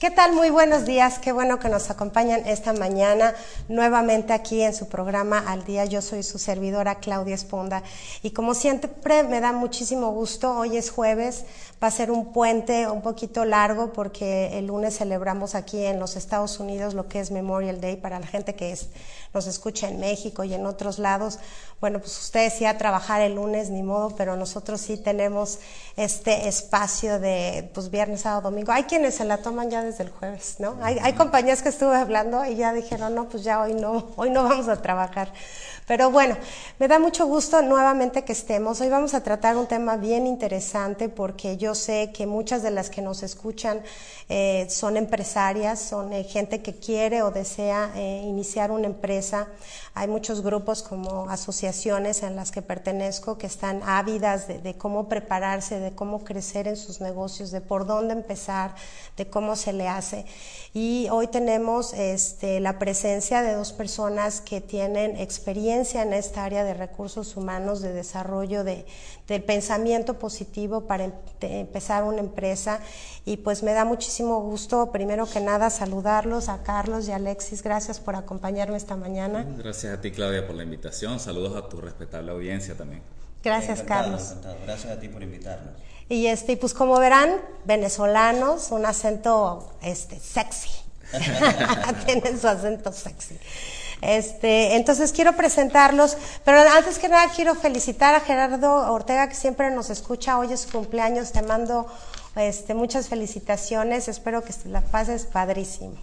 ¿Qué tal? Muy buenos días. Qué bueno que nos acompañan esta mañana nuevamente aquí en su programa Al Día. Yo soy su servidora Claudia Esponda y como siempre me da muchísimo gusto. Hoy es jueves, va a ser un puente un poquito largo porque el lunes celebramos aquí en los Estados Unidos lo que es Memorial Day para la gente que es, nos escucha en México y en otros lados. Bueno, pues ustedes sí a trabajar el lunes, ni modo, pero nosotros sí tenemos este espacio de pues viernes, sábado, domingo. Hay quienes se la toman ya desde el jueves, ¿no? Hay, hay compañías que estuve hablando y ya dijeron, no, pues ya hoy no, hoy no vamos a trabajar. Pero bueno, me da mucho gusto nuevamente que estemos. Hoy vamos a tratar un tema bien interesante porque yo sé que muchas de las que nos escuchan eh, son empresarias, son eh, gente que quiere o desea eh, iniciar una empresa. Hay muchos grupos como asociaciones en las que pertenezco que están ávidas de, cómo prepararse, de cómo crecer en sus negocios, de por dónde empezar, de cómo se le hace. Y hoy tenemos este, la presencia de dos personas que tienen experiencia en esta área de recursos humanos, de desarrollo de, del pensamiento positivo para em empezar una empresa. Y pues me da muchísimo gusto, primero que nada, saludarlos a Carlos y Alexis. Gracias por acompañarme esta mañana. Gracias a ti, Claudia, por la invitación. Saludos a tu respetable audiencia también. Gracias, Encantado, Carlos. encantado. Gracias a ti por invitarnos. Y este, pues como verán, venezolanos, un acento este, sexy. Tienen su acento sexy. Este, entonces quiero presentarlos, pero antes que nada quiero felicitar a Gerardo Ortega que siempre nos escucha. Hoy es su cumpleaños, te mando este, muchas felicitaciones. Espero que la pases padrísimo.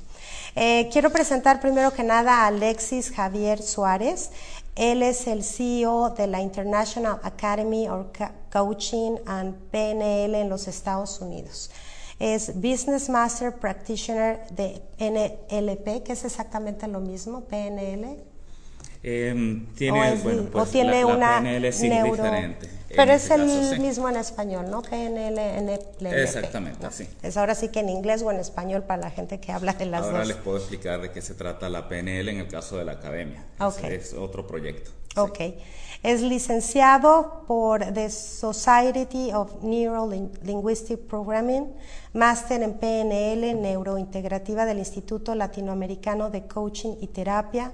Eh, quiero presentar primero que nada a Alexis Javier Suárez. Él es el CEO de la International Academy of Coaching and PNL en los Estados Unidos. Es Business Master Practitioner de NLP, que es exactamente lo mismo, PNL. Eh, o, tiene, es- bueno, pues, o tiene la, la una PNL sí neuro... es diferente. Pero es este el caso, sí. mismo en español, ¿no? PNL, NLP. Exactamente, sí. Es ahora sí que en inglés o en español para la gente que habla de las Ahora dos. les puedo explicar de qué se trata la PNL en el caso de la academia. Ok. Ese Es otro proyecto. sí. Es licenciado por The Society of Neuro Linguistic Programming, máster en PNL, neurointegrativa del Instituto Latinoamericano de Coaching y Terapia,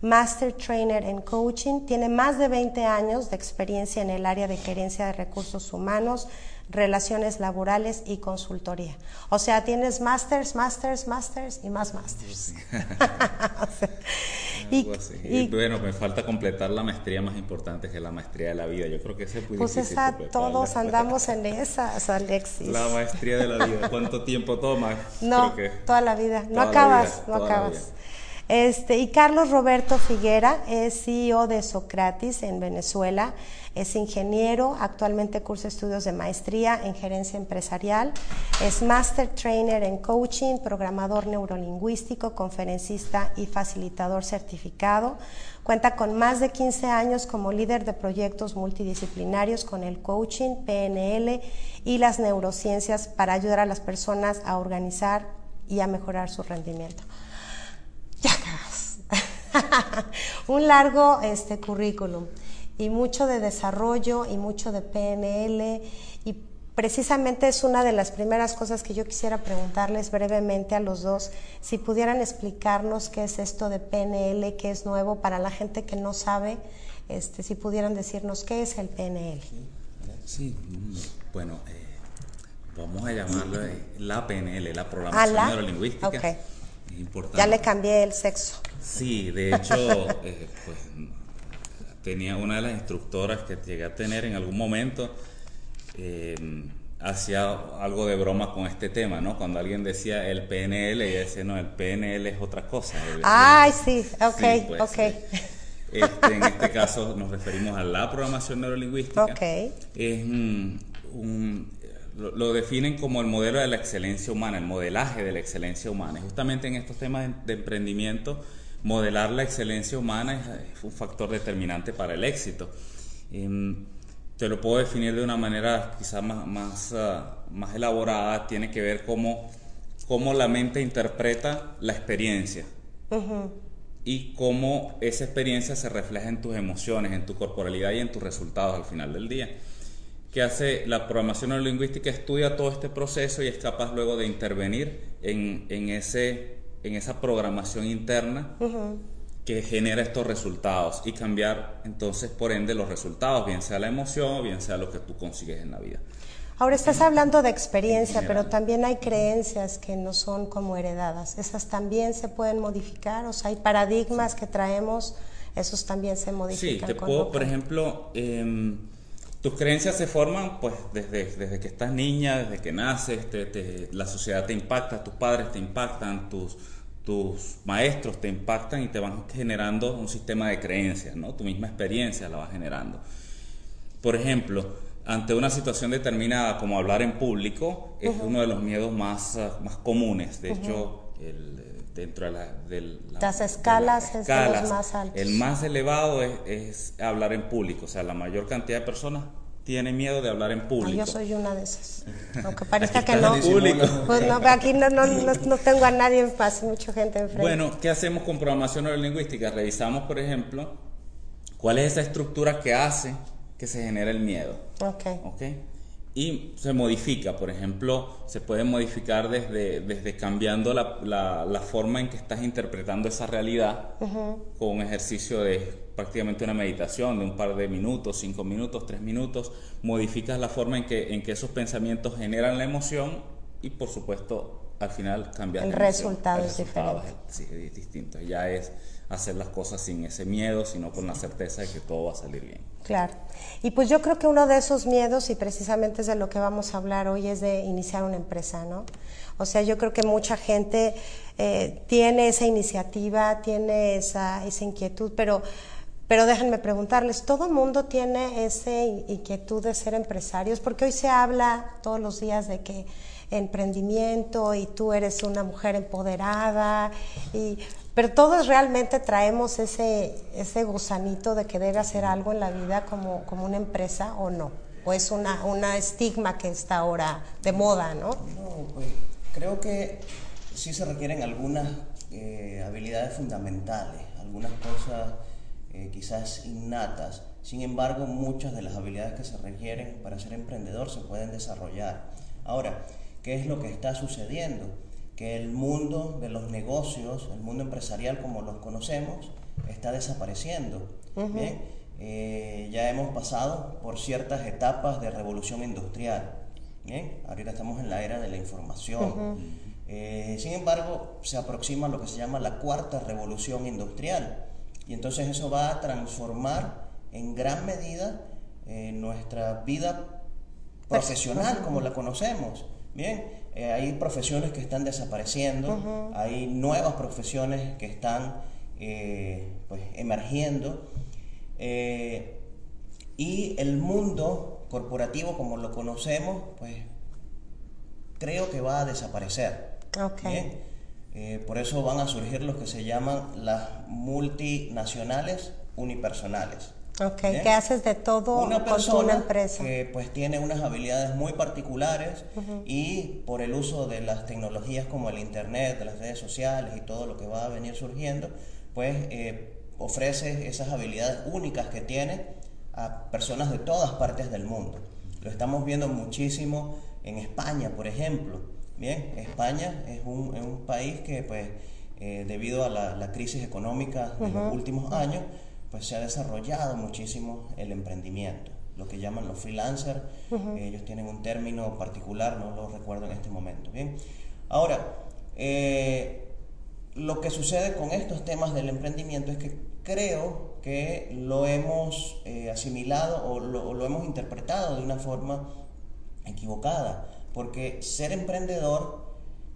Master Trainer en Coaching, tiene más de 20 años de experiencia en el área de gerencia de recursos humanos, relaciones laborales y consultoría. O sea, tienes masters, masters, masters y más masters. Y- bueno, me falta completar la maestría más importante que es la maestría de la vida. Yo creo que ese es muy Pues difícil esa, todos andamos en esas, Alexis. La maestría de la vida. ¿Cuánto tiempo toma? No, Creo que- toda la vida. No acabas, vida, no acabas. Este, y Carlos Roberto Figuera es CEO de Socratis en Venezuela. Es ingeniero, actualmente cursa estudios de maestría en gerencia empresarial. Es Master Trainer en Coaching, programador neurolingüístico, conferencista y facilitador certificado. Cuenta con más de 15 años como líder de proyectos multidisciplinarios con el coaching, PNL y las neurociencias para ayudar a las personas a organizar y a mejorar su rendimiento. Un largo este, currículum y mucho de desarrollo y mucho de PNL y precisamente es una de las primeras cosas que yo quisiera preguntarles brevemente a los dos, si pudieran explicarnos qué es esto de PNL, qué es nuevo para la gente que no sabe, este, si pudieran decirnos qué es el PNL. Sí, bueno, eh, vamos a llamarlo eh, la PNL, la Ah, programación la- neurolingüística. ok. Es importante. Ya le cambié el sexo. Sí, de hecho, eh, pues tenía una de las instructoras que llegué a tener en algún momento, eh, hacía algo de broma con este tema, ¿no? Cuando alguien decía el PNL, ella decía, no, el PNL es otra cosa. El- Ay, sí, ok, pues, ok. eh, este, en este caso nos referimos a la programación neurolingüística. Ok. Es un- lo, definen como el modelo de la excelencia humana, el modelaje de la excelencia humana. Y justamente en estos temas de, emprendimiento, modelar la excelencia humana es, un factor determinante para el éxito. Em, te lo puedo definir de una manera quizás más, más, ah, más elaborada, tiene que ver cómo, cómo la mente interpreta la experiencia. Y cómo esa experiencia se refleja en tus emociones, en tu corporalidad y en tus resultados al final del día que hace la programación neurolingüística, estudia todo este proceso y es capaz luego de intervenir en, en ese, en esa programación interna que genera estos resultados y cambiar entonces por ende los resultados, bien sea la emoción, bien sea lo que tú consigues en la vida. Ahora estás hablando de experiencia, pero también hay creencias que no son como heredadas. Esas también se pueden modificar, o sea, hay paradigmas que traemos, esos también se modifican. Sí, te puedo, por ejemplo, eh, tus creencias se forman pues desde, desde que estás niña, desde que naces, la sociedad te impacta, tus padres te impactan, tus, tus maestros te impactan y te van generando un sistema de creencias, ¿no? Tu misma experiencia la va generando. Por ejemplo, ante una situación determinada como hablar en público, es uno de los miedos más, más comunes. De hecho, dentro de, la, las escalas, es de los más altos. El más elevado es, hablar en público, o sea, la mayor cantidad de personas tiene miedo de hablar en público. yo soy una de esas, aunque parezca que no. Pues no, aquí no, no, no, tengo a nadie en paz, mucha gente enfrente. Bueno, ¿qué hacemos con programación neurolingüística? Revisamos, por ejemplo, cuál es esa estructura que hace que se genere el miedo. Ok. okay? Y se modifica, por ejemplo, se puede modificar desde, desde cambiando la, la, forma en que estás interpretando esa realidad con un ejercicio de prácticamente una meditación de un par de minutos, cinco minutos, tres minutos, modificas la forma en que, en que esos pensamientos generan la emoción y por supuesto al final cambiar el, resultado, es diferente. Sí, es distinto, ya es hacer las cosas sin ese miedo, sino con la certeza de que todo va a salir bien. Claro. Y pues yo creo que uno de esos miedos, y precisamente es de lo que vamos a hablar hoy, es de iniciar una empresa, ¿no? O sea, yo creo que mucha gente eh, tiene esa iniciativa, tiene esa, esa inquietud, pero, pero déjenme preguntarles, ¿todo mundo tiene esa inquietud de ser empresarios? Porque hoy se habla todos los días de que emprendimiento y tú eres una mujer empoderada y pero todos realmente traemos ese, ese gusanito de querer hacer algo en la vida como, como una empresa o no. O es una, una estigma que está ahora de moda, ¿no? No, pues creo que sí se requieren algunas eh, habilidades fundamentales, algunas cosas eh, quizás innatas. Sin embargo, muchas de las habilidades que se requieren para ser emprendedor se pueden desarrollar. Ahora, ¿qué es lo que está sucediendo? Que el mundo de los negocios, el mundo empresarial como los conocemos, está desapareciendo. Bien, eh, ya hemos pasado por ciertas etapas de revolución industrial. Bien, ahorita estamos en la era de la información. Eh, sin embargo, se aproxima lo que se llama la cuarta revolución industrial. Y entonces eso va a transformar en gran medida eh, nuestra vida profesional como la conocemos. Bien, eh, hay profesiones que están desapareciendo, hay nuevas profesiones que están eh, pues, emergiendo eh, y el mundo corporativo como lo conocemos, pues creo que va a desaparecer. por eso van a surgir los que se llaman las multinacionales unipersonales. Ok, ¿qué haces de todo una persona una empresa? que pues tiene unas habilidades muy particulares y por el uso de las tecnologías como el internet, de las redes sociales y todo lo que va a venir surgiendo, pues eh, ofrece esas habilidades únicas que tiene a personas de todas partes del mundo. Lo estamos viendo muchísimo en España, por ejemplo. Bien, España es un, es un país que pues eh, debido a la, la, crisis económica de los últimos años, pues se ha desarrollado muchísimo el emprendimiento, lo que llaman los freelancers, ellos tienen un término particular, no lo recuerdo en este momento. Bien, ahora, eh, lo que sucede con estos temas del emprendimiento es que creo que lo hemos eh, asimilado o lo, hemos interpretado de una forma equivocada, porque ser emprendedor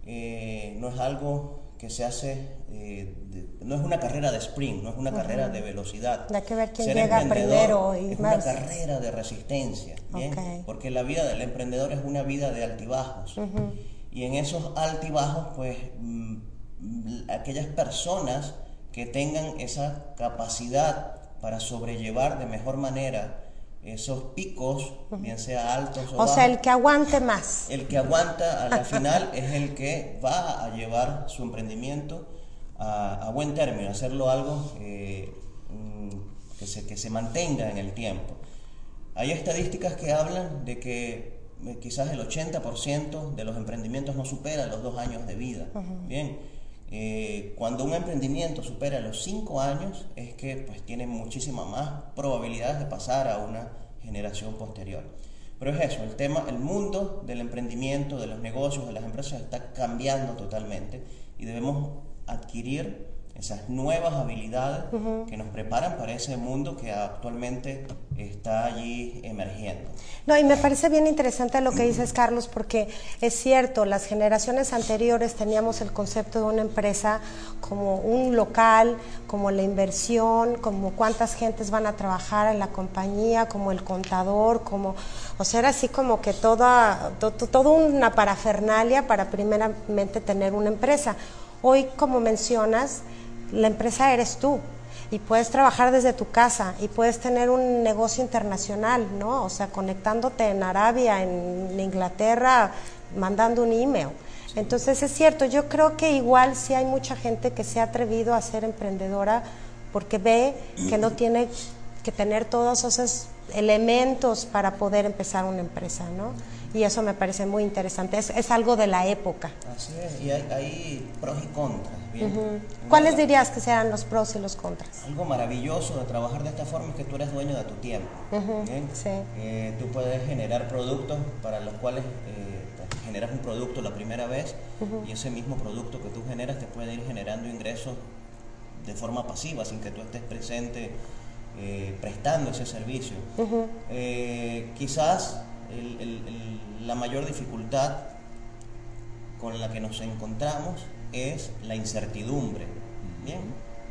eh, no es algo que se hace, eh, no es una carrera de sprint, no es una carrera de velocidad. Que ver quién llega primero y es una carrera de resistencia, porque la vida del emprendedor es una vida de altibajos. Y en esos altibajos, pues, mm, aquellas personas que tengan esa capacidad para sobrellevar de mejor manera esos picos, bien sea altos o, o sea, el que aguante más. El que aguanta a la final es el que va a llevar su emprendimiento a, buen término, hacerlo algo eh, mm, que, se, que se mantenga en el tiempo. Hay estadísticas que hablan de que eh, quizás el 80% de los emprendimientos no supera los dos años de vida. Bien eh, cuando un emprendimiento supera los 5 años es que pues, tiene muchísimas más probabilidades de pasar a una generación posterior. Pero es eso, el tema, el mundo del emprendimiento, de los negocios, de las empresas está cambiando totalmente y debemos adquirir esas nuevas habilidades que nos preparan para ese mundo que actualmente está allí emergiendo. No, y me parece bien interesante lo que dices, Carlos, porque es cierto, las generaciones anteriores teníamos el concepto de una empresa como un local, como la inversión, como cuántas gentes van a trabajar en la compañía, como el contador, como, o sea, era así como que toda, toda una parafernalia para primeramente tener una empresa. Hoy, como mencionas, la empresa eres tú y puedes trabajar desde tu casa y puedes tener un negocio internacional, ¿no? O sea, conectándote en Arabia, en Inglaterra, mandando un email. Entonces es cierto, yo creo que igual sí hay mucha gente que se ha atrevido a ser emprendedora porque ve que no tiene que tener todos esos elementos para poder empezar una empresa, ¿no? Y eso me parece muy interesante, es, algo de la época. Así es, y hay, pros y contras. ¿Cuáles dirías que sean los pros y los contras? Algo maravilloso de trabajar de esta forma es que tú eres dueño de tu tiempo. Sí. Eh, tú puedes generar productos para los cuales eh, generas un producto la primera vez y ese mismo producto que tú generas te puede ir generando ingresos de forma pasiva sin que tú estés presente eh, prestando ese servicio. quizás la mayor dificultad con la que nos encontramos es la incertidumbre, ¿bien?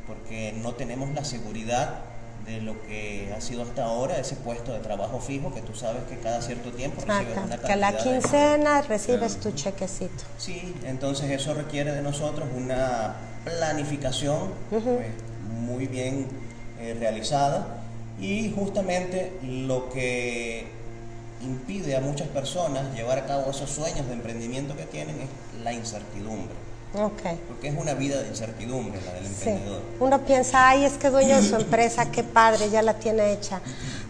Porque no tenemos la seguridad de lo que ha sido hasta ahora ese puesto de trabajo fijo que tú sabes que cada cierto tiempo recibes una cantidad que a la quincena recibes tu chequecito. Sí, entonces eso requiere de nosotros una planificación pues, muy bien eh, realizada y justamente lo que impide a muchas personas llevar a cabo esos sueños de emprendimiento que tienen es la incertidumbre. Okay. Porque es una vida de incertidumbre la del emprendedor. Uno piensa, ay, es que dueño de su empresa, qué padre, ya la tiene hecha.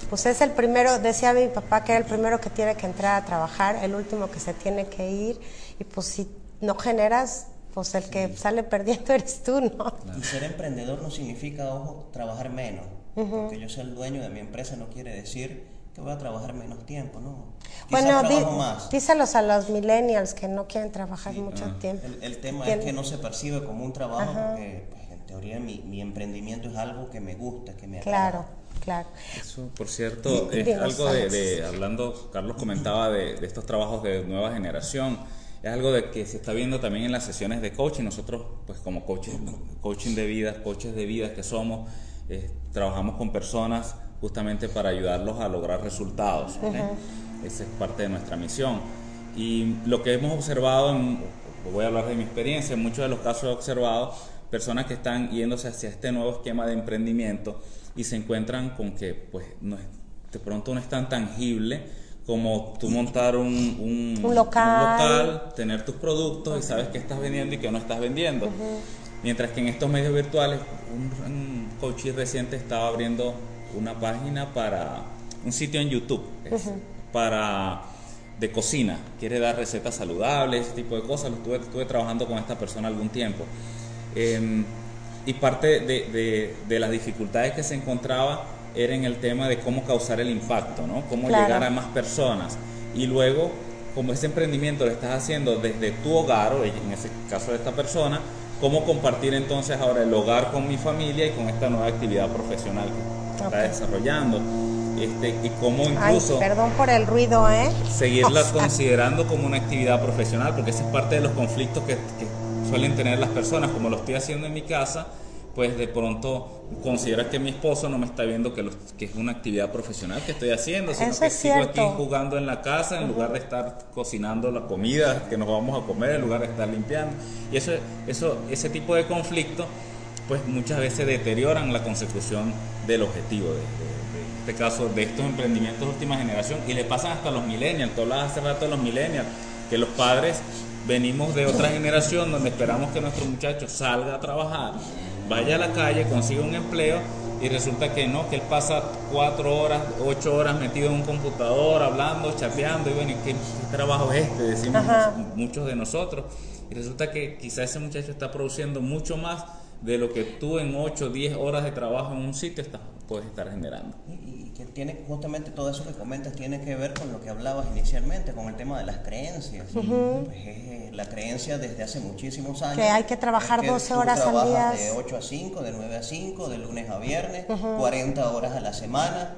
Pues es el primero, decía mi papá que era el primero que tiene que entrar a trabajar, el último que se tiene que ir, y pues si no generas, pues el que sale perdiendo eres tú, ¿no? Y ser emprendedor no significa, ojo, trabajar menos, porque yo ser el dueño de mi empresa no quiere decir voy a trabajar menos tiempo, ¿no? bueno, díselos a los millennials que no quieren trabajar mucho ah. tiempo. El, tema es que no se percibe como un trabajo porque pues, en teoría mi, emprendimiento es algo que me gusta, que me agrada. Claro. Claro. Eso, por cierto, es algo de, hablando, Carlos comentaba de, estos trabajos de nueva generación, es algo de que se está viendo también en las sesiones de coaching. Nosotros, pues como coaches, coaching de vida, coaches de vida que somos, eh, trabajamos con personas justamente para ayudarlos a lograr resultados. Esa es parte de nuestra misión. Y lo que hemos observado, voy a hablar de mi experiencia, en muchos de los casos he observado personas que están yéndose hacia este nuevo esquema de emprendimiento y se encuentran con que pues no de pronto no es tan tangible como tú montar un, un, local. tener tus productos y sabes qué estás vendiendo y qué no estás vendiendo. Mientras que en estos medios virtuales, un, un coach reciente estaba abriendo una página para un sitio en YouTube para de cocina, quiere dar recetas saludables, ese tipo de cosas. Estuve, estuve trabajando con esta persona algún tiempo. Em, y parte de, de, las dificultades que se encontraba era en el tema de cómo causar el impacto, ¿no? cómo llegar a más personas. Y luego, como ese emprendimiento lo estás haciendo desde tu hogar, o en ese caso de esta persona, cómo compartir entonces ahora el hogar con mi familia y con esta nueva actividad profesional está desarrollando. Este, y cómo incluso... perdón por el ruido, ¿eh? Seguirla considerando como una actividad profesional, porque esa es parte de los conflictos que, suelen tener las personas, como lo estoy haciendo en mi casa, pues de pronto considera que mi esposo no me está viendo que, que es una actividad profesional que estoy haciendo, sino que sigo aquí jugando en la casa en lugar de estar cocinando la comida que nos vamos a comer, en lugar de estar limpiando. Y eso, eso, ese tipo de conflicto, pues muchas veces deterioran la consecución del objetivo, de, este caso, de estos emprendimientos de última generación, y le pasan hasta los millennials, tú hablabas hace rato de los millennials, que los padres venimos de otra generación donde esperamos que nuestro muchacho salga a trabajar vaya a la calle, consiga un empleo y resulta que no, que él pasa cuatro horas, ocho horas metido en un computador, hablando, chateando, y bueno, ¿qué, trabajo es este? Decimos muchos de nosotros. Y resulta que quizá ese muchacho está produciendo mucho más de lo que tú en 8 o 10 horas de trabajo en un sitio estás, puedes estar generando. Y, que tiene justamente todo eso que comentas tiene que ver con lo que hablabas inicialmente, con el tema de las creencias. Pues, eh, la creencia desde hace muchísimos años. Que hay que trabajar 12 horas al día. De 8 a 5, de 9 a 5, de lunes a viernes, 40 horas a la semana.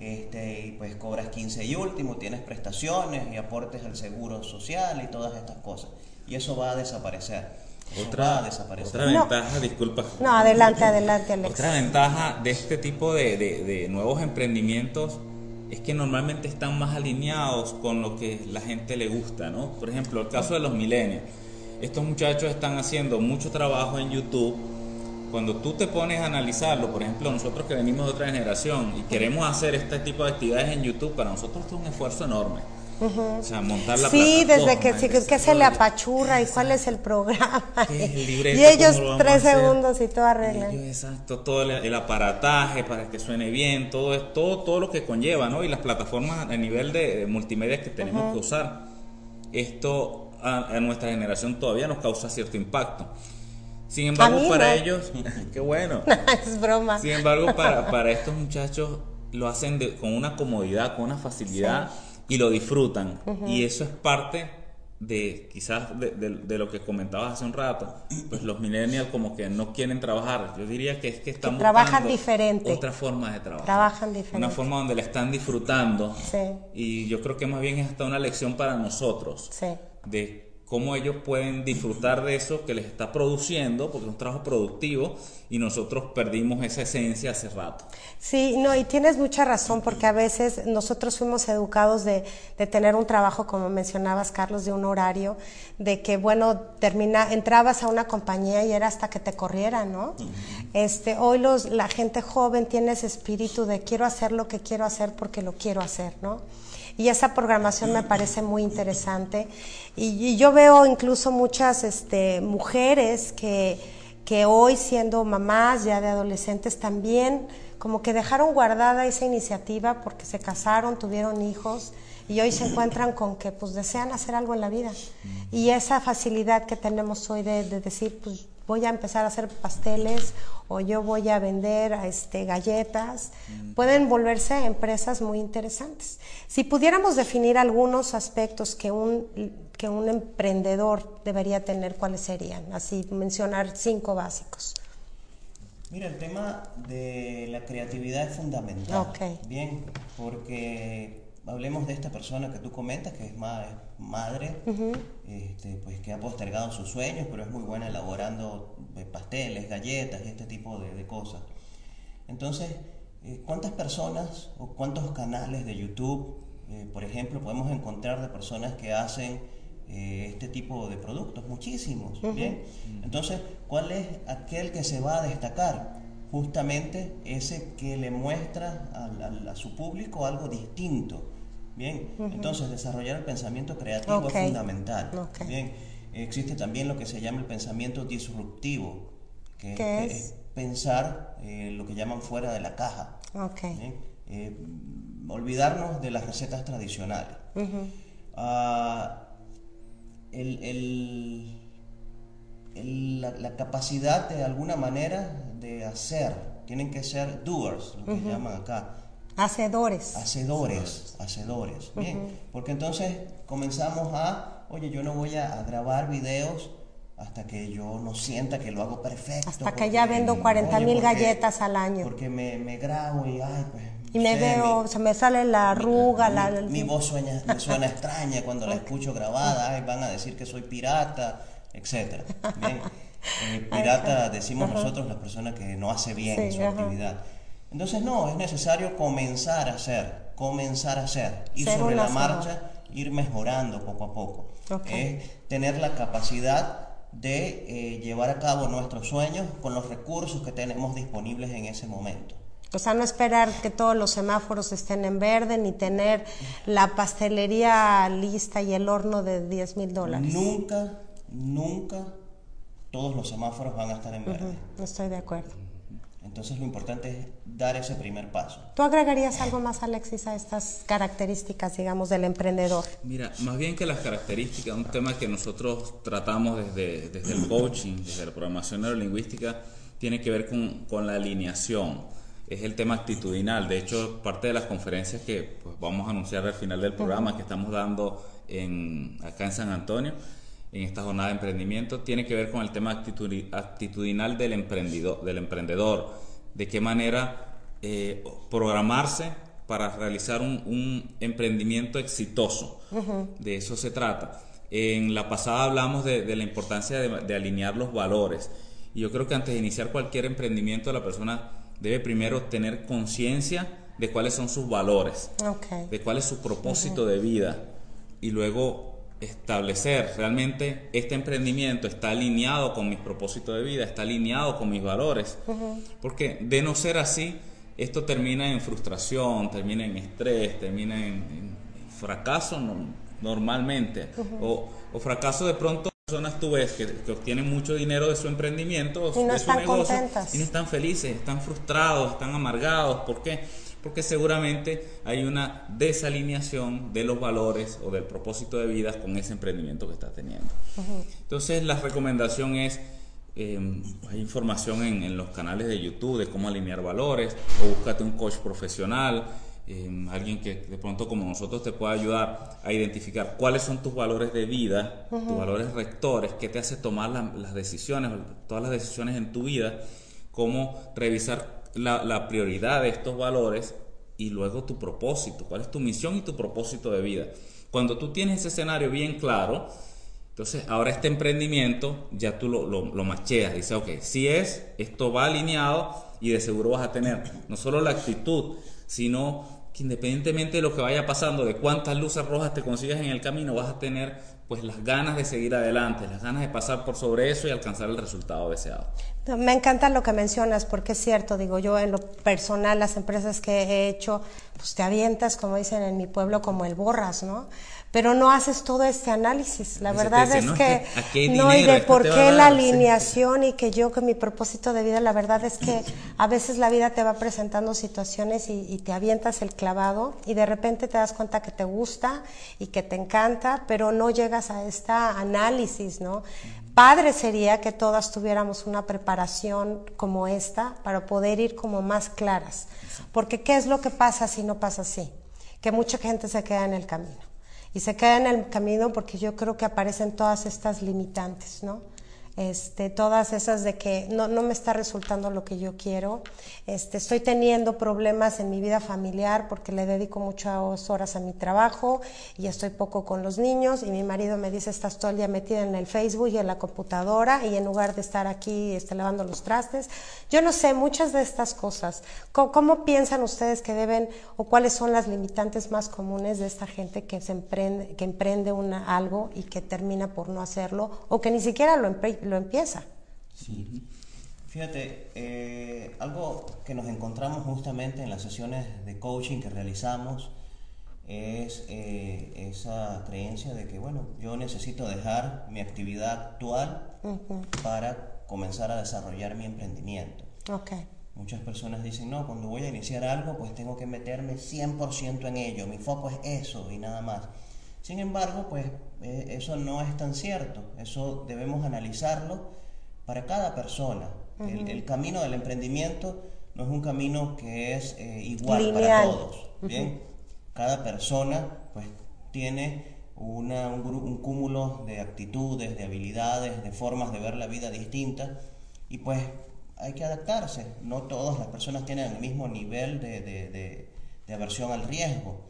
Este, y pues cobras 15 y último, tienes prestaciones y aportes al seguro social y todas estas cosas. Y eso va a desaparecer. Otra, otra ventaja, disculpa. No, adelante, adelante, Alex. Otra ventaja de este tipo de, de, nuevos emprendimientos es que normalmente están más alineados con lo que la gente le gusta, ¿no? Por ejemplo, el caso de los millennials. Estos muchachos están haciendo mucho trabajo en YouTube. Cuando tú te pones a analizarlo, por ejemplo, nosotros que venimos de otra generación y queremos hacer este tipo de actividades en YouTube, para nosotros es un esfuerzo enorme o sea, montar la Sí, desde que, que, se le apachurra y cuál es el programa. y ellos tres segundos y todo arreglan. exacto, todo el, aparataje para que suene bien, todo, todo, todo lo que conlleva, ¿no? Y las plataformas a nivel de, multimedia que tenemos que usar. Esto a, nuestra generación todavía nos causa cierto impacto. Sin embargo, para ellos, qué bueno. es broma. Sin embargo, para, para estos muchachos lo hacen con una comodidad, con una facilidad y lo disfrutan. Y eso es parte de quizás de, lo que comentabas hace un rato, pues los millennials como que no quieren trabajar. Yo diría que es que están trabajan diferente. Otra forma de trabajar. Trabajan diferente. Una forma donde la están disfrutando. Sí. Y yo creo que más bien es hasta una lección para nosotros. Sí. De cómo ellos pueden disfrutar de eso que les está produciendo, porque es un trabajo productivo y nosotros perdimos esa esencia hace rato. Sí, no, y tienes mucha razón, porque a veces nosotros fuimos educados de, de tener un trabajo, como mencionabas, Carlos, de un horario, de que, bueno, termina, entrabas a una compañía y era hasta que te corrieran, ¿no? este, hoy los, la gente joven tiene ese espíritu de quiero hacer lo que quiero hacer porque lo quiero hacer, ¿no? Y esa programación me parece muy interesante. Y, yo veo incluso muchas este, mujeres que, que hoy siendo mamás ya de adolescentes también como que dejaron guardada esa iniciativa porque se casaron, tuvieron hijos y hoy se encuentran con que pues desean hacer algo en la vida. Y esa facilidad que tenemos hoy de, de decir, pues voy a empezar a hacer pasteles o yo voy a vender este, galletas, mm. pueden volverse empresas muy interesantes. Si pudiéramos definir algunos aspectos que un, que un emprendedor debería tener, ¿cuáles serían? Así, mencionar cinco básicos. Mira, el tema de la creatividad es fundamental. Bien, porque hablemos de esta persona que tú comentas, que es madre, este, pues que ha postergado sus sueños, pero es muy buena elaborando eh, pasteles, galletas y este tipo de, cosas. Entonces, eh, ¿cuántas personas o cuántos canales de YouTube, eh, por ejemplo, podemos encontrar de personas que hacen este tipo de productos? Muchísimos, ¿bien? Entonces, ¿cuál es aquel que se va a destacar? Justamente ese que le muestra a su público algo distinto Bien, entonces desarrollar el pensamiento creativo es fundamental. Bien, existe también lo que se llama el pensamiento disruptivo, que es? pensar eh, lo que llaman fuera de la caja. Eh, olvidarnos de las recetas tradicionales. Ah, la, capacidad de alguna manera de hacer, tienen que ser doers, lo que llaman acá Hacedores. Hacedores, hacedores. Bien, porque entonces comenzamos a, oye, yo no voy a, grabar videos hasta que yo no sienta que lo hago perfecto. Hasta que ya vendo 40 mil galletas al año. Porque me, me grabo y, ay, pues... Y me veo, se me sale la arruga, mi, la... Mi, voz suena, me suena extraña cuando la escucho grabada, ay, van a decir que soy pirata, etc. Eh, pirata decimos nosotros las personas que no hace bien su actividad. Entonces no, es necesario comenzar a hacer, comenzar a hacer, ir sobre la marcha, ir mejorando poco a poco. tener la capacidad de eh, llevar a cabo nuestros sueños con los recursos que tenemos disponibles en ese momento. O sea, no esperar que todos los semáforos estén en verde, ni tener la pastelería lista y el horno de 10 mil dólares. Nunca, nunca todos los semáforos van a estar en verde. Estoy de acuerdo. Entonces lo importante es dar ese primer paso. ¿Tú agregarías algo más, Alexis, a estas características, digamos, del emprendedor? Mira, más bien que las características, un tema que nosotros tratamos desde, desde el coaching, desde la programación neurolingüística, tiene que ver con, con la alineación. Es el tema actitudinal. De hecho, parte de las conferencias que pues, vamos a anunciar al final del programa que estamos dando en, acá en San Antonio, en esta jornada de emprendimiento tiene que ver con el tema actitudinal del emprendedor, del emprendedor de qué manera eh, programarse para realizar un, emprendimiento exitoso. De eso se trata. En la pasada hablamos de, la importancia de, alinear los valores. Y yo creo que antes de iniciar cualquier emprendimiento, la persona debe primero tener conciencia de cuáles son sus valores, de cuál es su propósito de vida. Y luego establecer realmente este emprendimiento está alineado con mis propósitos de vida, está alineado con mis valores. Porque de no ser así, esto termina en frustración, termina en estrés, termina en, fracaso normalmente. o, fracaso de pronto personas tú ves que, obtienen mucho dinero de su emprendimiento y no de su negocio y no están felices, están frustrados, están amargados. ¿Por qué? Porque seguramente hay una desalineación de los valores o del propósito de vida con ese emprendimiento que está teniendo. Entonces la recomendación es, em, hay información en, los canales de YouTube de cómo alinear valores o búscate un coach profesional. Em, alguien que de pronto como nosotros te pueda ayudar a identificar cuáles son tus valores de vida, tus valores rectores, qué te hace tomar las decisiones, todas las decisiones en tu vida, cómo revisar la, prioridad de estos valores y luego tu propósito, cuál es tu misión y tu propósito de vida. Cuando tú tienes ese escenario bien claro, entonces ahora este emprendimiento ya tú lo, lo, macheas, dices, ok, si es, esto va alineado y de seguro vas a tener no solo la actitud, sino que independientemente de lo que vaya pasando, de cuántas luces rojas te consigas en el camino, vas a tener pues las ganas de seguir adelante, las ganas de pasar por sobre eso y alcanzar el resultado deseado. Me encanta lo que mencionas porque es cierto, digo yo en lo personal, las empresas que he hecho, pues te avientas, como dicen en mi pueblo, como el borras, ¿no? Pero no haces todo este análisis. La verdad es que no, y de por qué la alineación y que yo con mi propósito de vida, la verdad es que a veces la vida te va presentando situaciones y, y, te avientas el clavado y de repente te das cuenta que te gusta y que te encanta, pero no llegas a este análisis, ¿no? Padre sería que todas tuviéramos una preparación como esta para poder ir como más claras. Porque ¿qué es lo que pasa si no pasa así? Que mucha gente se queda en el camino y se queda en el camino porque yo creo que aparecen todas estas limitantes, ¿no? Este, todas esas de que no, no, me está resultando lo que yo quiero, este, estoy teniendo problemas en mi vida familiar porque le dedico muchas horas a mi trabajo y estoy poco con los niños y mi marido me dice estás todo el día metida en el Facebook y en la computadora y en lugar de estar aquí este, lavando los trastes, yo no sé muchas de estas cosas. ¿Cómo, piensan ustedes que deben o cuáles son las limitantes más comunes de esta gente que se emprende, que emprende algo y que termina por no hacerlo o que ni siquiera lo, emprende? Lo empieza. Sí. Fíjate, eh, algo que nos encontramos justamente en las sesiones de coaching que realizamos es eh, esa creencia de que, bueno, yo necesito dejar mi actividad actual para comenzar a desarrollar mi emprendimiento. Okay. Muchas personas dicen, no, cuando voy a iniciar algo, pues tengo que meterme 100% en ello, mi foco es eso y nada más. Sin embargo, pues eh, eso no es tan cierto, eso debemos analizarlo para cada persona. el, camino del emprendimiento no es un camino que es eh, igual para todos. Bien, cada persona pues tiene una, un, un, cúmulo de actitudes, de habilidades, de formas de ver la vida distintas y pues hay que adaptarse. No todas las personas tienen el mismo nivel de, de aversión al riesgo.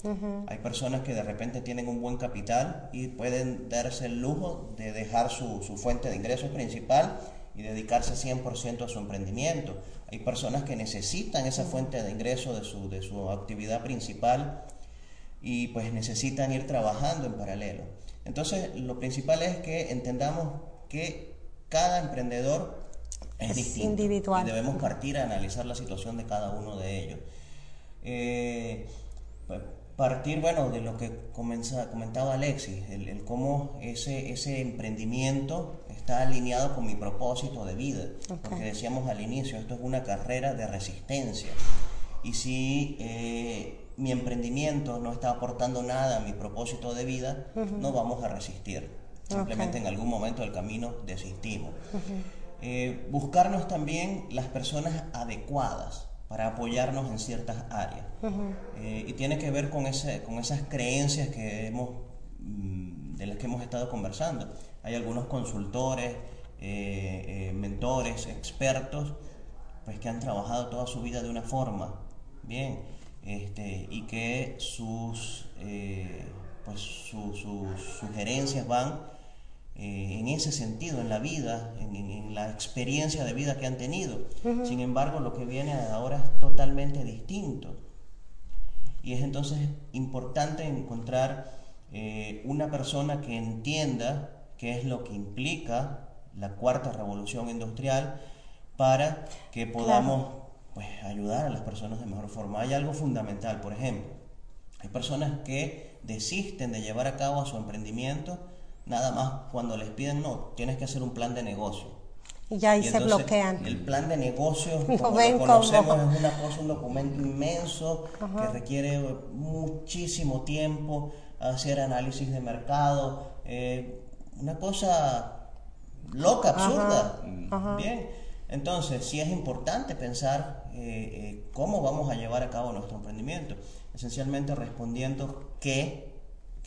Hay personas que de repente tienen un buen capital y pueden darse el lujo de dejar su, su fuente de ingresos principal y dedicarse 100% a su emprendimiento. Hay personas que necesitan esa fuente de ingreso de su, de su actividad principal y pues necesitan ir trabajando en paralelo. Entonces, lo principal es que entendamos que cada emprendedor es, distinto individual. y debemos partir a analizar la situación de cada uno de ellos. Eh, partir, bueno, de lo que comentaba Alexis, el, cómo ese, ese emprendimiento está alineado con mi propósito de vida. Porque decíamos al inicio, esto es una carrera de resistencia. Y si eh, mi emprendimiento no está aportando nada a mi propósito de vida, no vamos a resistir. Simplemente en algún momento del camino desistimos. Eh, buscarnos también las personas adecuadas para apoyarnos en ciertas áreas. Eh, y tiene que ver con, ese, con esas creencias que hemos, mm, de las que hemos estado conversando. Hay algunos consultores, eh, mentores, expertos, pues que han trabajado toda su vida de una forma, bien, este, y que sus, pues sus sugerencias van eh, en ese sentido, en la vida, en, la experiencia de vida que han tenido. Sin embargo, lo que viene ahora es totalmente distinto. Y es entonces importante encontrar eh, una persona que entienda qué es lo que implica la cuarta revolución industrial para que podamos pues, ayudar a las personas de mejor forma. Hay algo fundamental, por ejemplo, hay personas que desisten de llevar a cabo su emprendimiento nada más cuando les piden, no, tienes que hacer un plan de negocio. Y ya ahí se bloquean. El plan de negocio, como lo conocemos, es una cosa, un documento inmenso que requiere muchísimo tiempo, hacer análisis de mercado, eh, una cosa loca, absurda. Bien. Entonces, sí es importante pensar eh, eh, cómo vamos a llevar a cabo nuestro emprendimiento, esencialmente respondiendo qué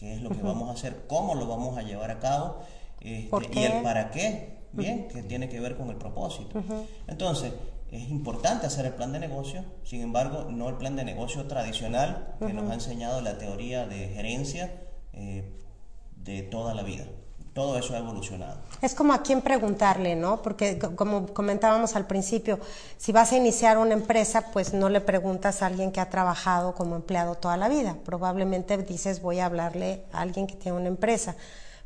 qué es lo que vamos a hacer, cómo lo vamos a llevar a cabo este, y el para qué, bien, que tiene que ver con el propósito. Entonces, es importante hacer el plan de negocio, sin embargo, no el plan de negocio tradicional que nos ha enseñado la teoría de gerencia eh, de toda la vida todo eso ha evolucionado. Es como a quién preguntarle, ¿no? Porque como comentábamos al principio, si vas a iniciar una empresa, pues no le preguntas a alguien que ha trabajado como empleado toda la vida. Probablemente dices, voy a hablarle a alguien que tiene una empresa.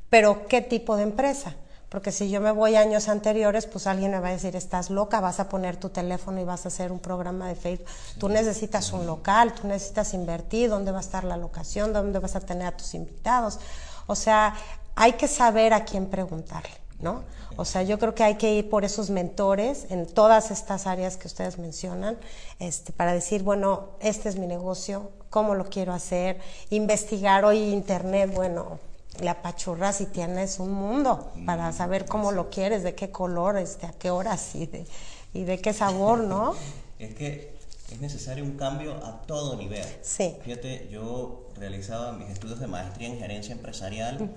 Pero, ¿qué tipo de empresa? Porque si yo me voy años anteriores, pues alguien me va a decir, estás loca, vas a poner tu teléfono y vas a hacer un programa de Facebook. Tú necesitas un local, tú necesitas invertir, dónde va a estar la locación, dónde vas a tener a tus invitados. O sea, hay que saber a quién preguntarle, ¿no? O sea, yo creo que hay que ir por esos mentores en todas estas áreas que ustedes mencionan, este, para decir, bueno, este es mi negocio, cómo lo quiero hacer, investigar hoy internet, bueno, la pachurra si tienes un mundo para mm, saber cómo lo quieres, de qué color, este, a qué horas y de, y de qué sabor, ¿no? es que es necesario un cambio a todo nivel. Sí. Fíjate, yo realizaba mis estudios de maestría en gerencia empresarial.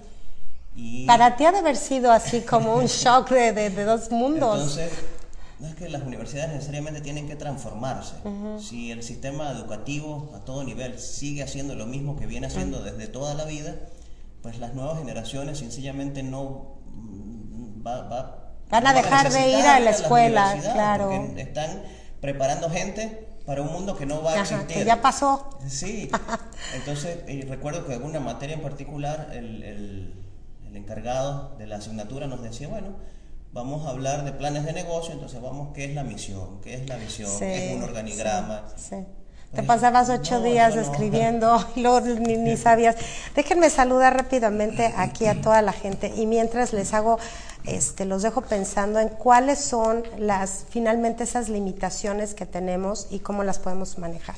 Para ti ha de haber sido así como un shock de, de, dos mundos. Entonces, no es que las universidades necesariamente tienen que transformarse. Si el sistema educativo a todo nivel sigue haciendo lo mismo que viene haciendo desde toda la vida, pues las nuevas generaciones sencillamente no mm, van a dejar de ir a la escuela, claro. están preparando gente para un mundo que no va a existir. Que ya pasó. Sí. Entonces, recuerdo que alguna materia en particular, el el encargado de la asignatura nos decía, bueno, vamos a hablar de planes de negocio, entonces vamos, ¿qué es la misión? ¿Qué es la visión? ¿Qué es un organigrama? Sí, Te pasabas ocho días escribiendo y luego ni, sabías. Déjenme saludar rápidamente aquí a toda la gente y mientras les hago, este, los dejo pensando en cuáles son las, finalmente esas limitaciones que tenemos y cómo las podemos manejar.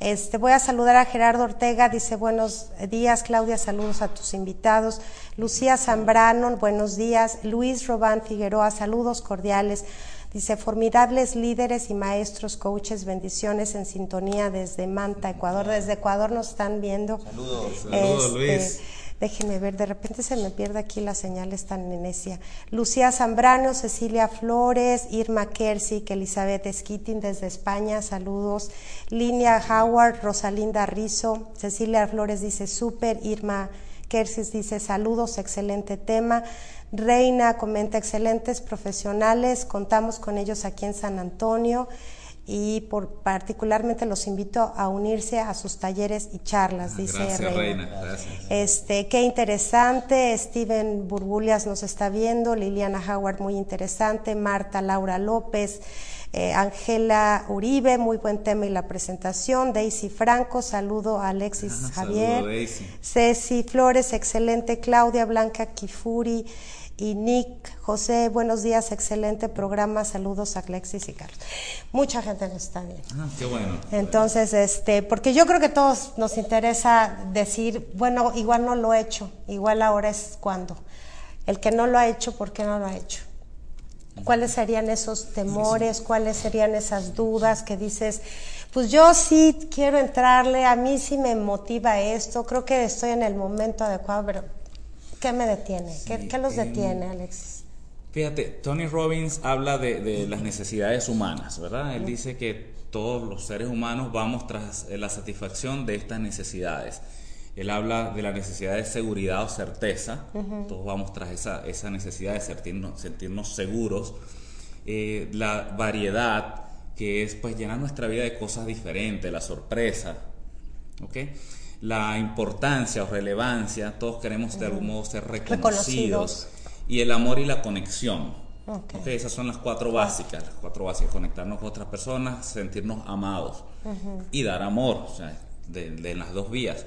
Este, voy a saludar a Gerardo Ortega, dice buenos días, Claudia, saludos a tus invitados. Lucía Zambrano, buenos días. Luis Robán Figueroa, saludos cordiales. Dice, formidables líderes y maestros, coaches, bendiciones en sintonía desde Manta, Ecuador. Desde Ecuador nos están viendo. Saludos, saludos este, Luis. Déjenme ver, de repente se me pierde aquí la señal, es tan necia. Lucía Zambrano, Cecilia Flores, Irma Kersik, Elizabeth Esquitin desde España, saludos. Linia Howard, Rosalinda Rizo, Cecilia Flores dice súper, Irma Kersis dice saludos, excelente tema. Reina comenta excelentes profesionales, contamos con ellos aquí en San Antonio y por, particularmente los invito a unirse a sus talleres y charlas, ah, dice gracias, Reina. Este, qué interesante, Steven Burbulias nos está viendo, Liliana Howard muy interesante, Marta Laura López, eh, Ángela Uribe, muy buen tema y la presentación, Daisy Franco, saludo a Alexis ah, Javier, Ceci Flores, excelente, Claudia Blanca Kifuri, y Nick, José, buenos días, excelente programa, saludos a Alexis y Carlos. Mucha gente nos está viendo. Ah, qué bueno. Entonces, este, porque yo creo que todos nos interesa decir, bueno, igual no lo he hecho, igual ahora es cuando. El que no lo ha hecho, ¿por qué no lo ha hecho? ¿Cuáles serían esos temores? ¿Cuáles serían esas dudas que dices, pues yo sí quiero entrarle, a mí sí me motiva esto, creo que estoy en el momento adecuado, pero ¿Qué me detiene? ¿Qué, los detiene, Alexis? Fíjate, Tony Robbins habla de, las necesidades humanas, ¿verdad? Él dice que todos los seres humanos vamos tras eh, la satisfacción de estas necesidades. Él habla de la necesidad de seguridad o certeza. Todos vamos tras esa, esa necesidad de sentirnos, sentirnos seguros. Eh, la variedad, que es pues llenar nuestra vida de cosas diferentes, la sorpresa. ¿ok?, la importancia o relevancia, todos queremos de algún modo ser reconocidos, y el amor y la conexión. Okay. esas son las cuatro básicas, las cuatro básicas, conectarnos con otras personas, sentirnos amados y dar amor, o sea, de, las dos vías.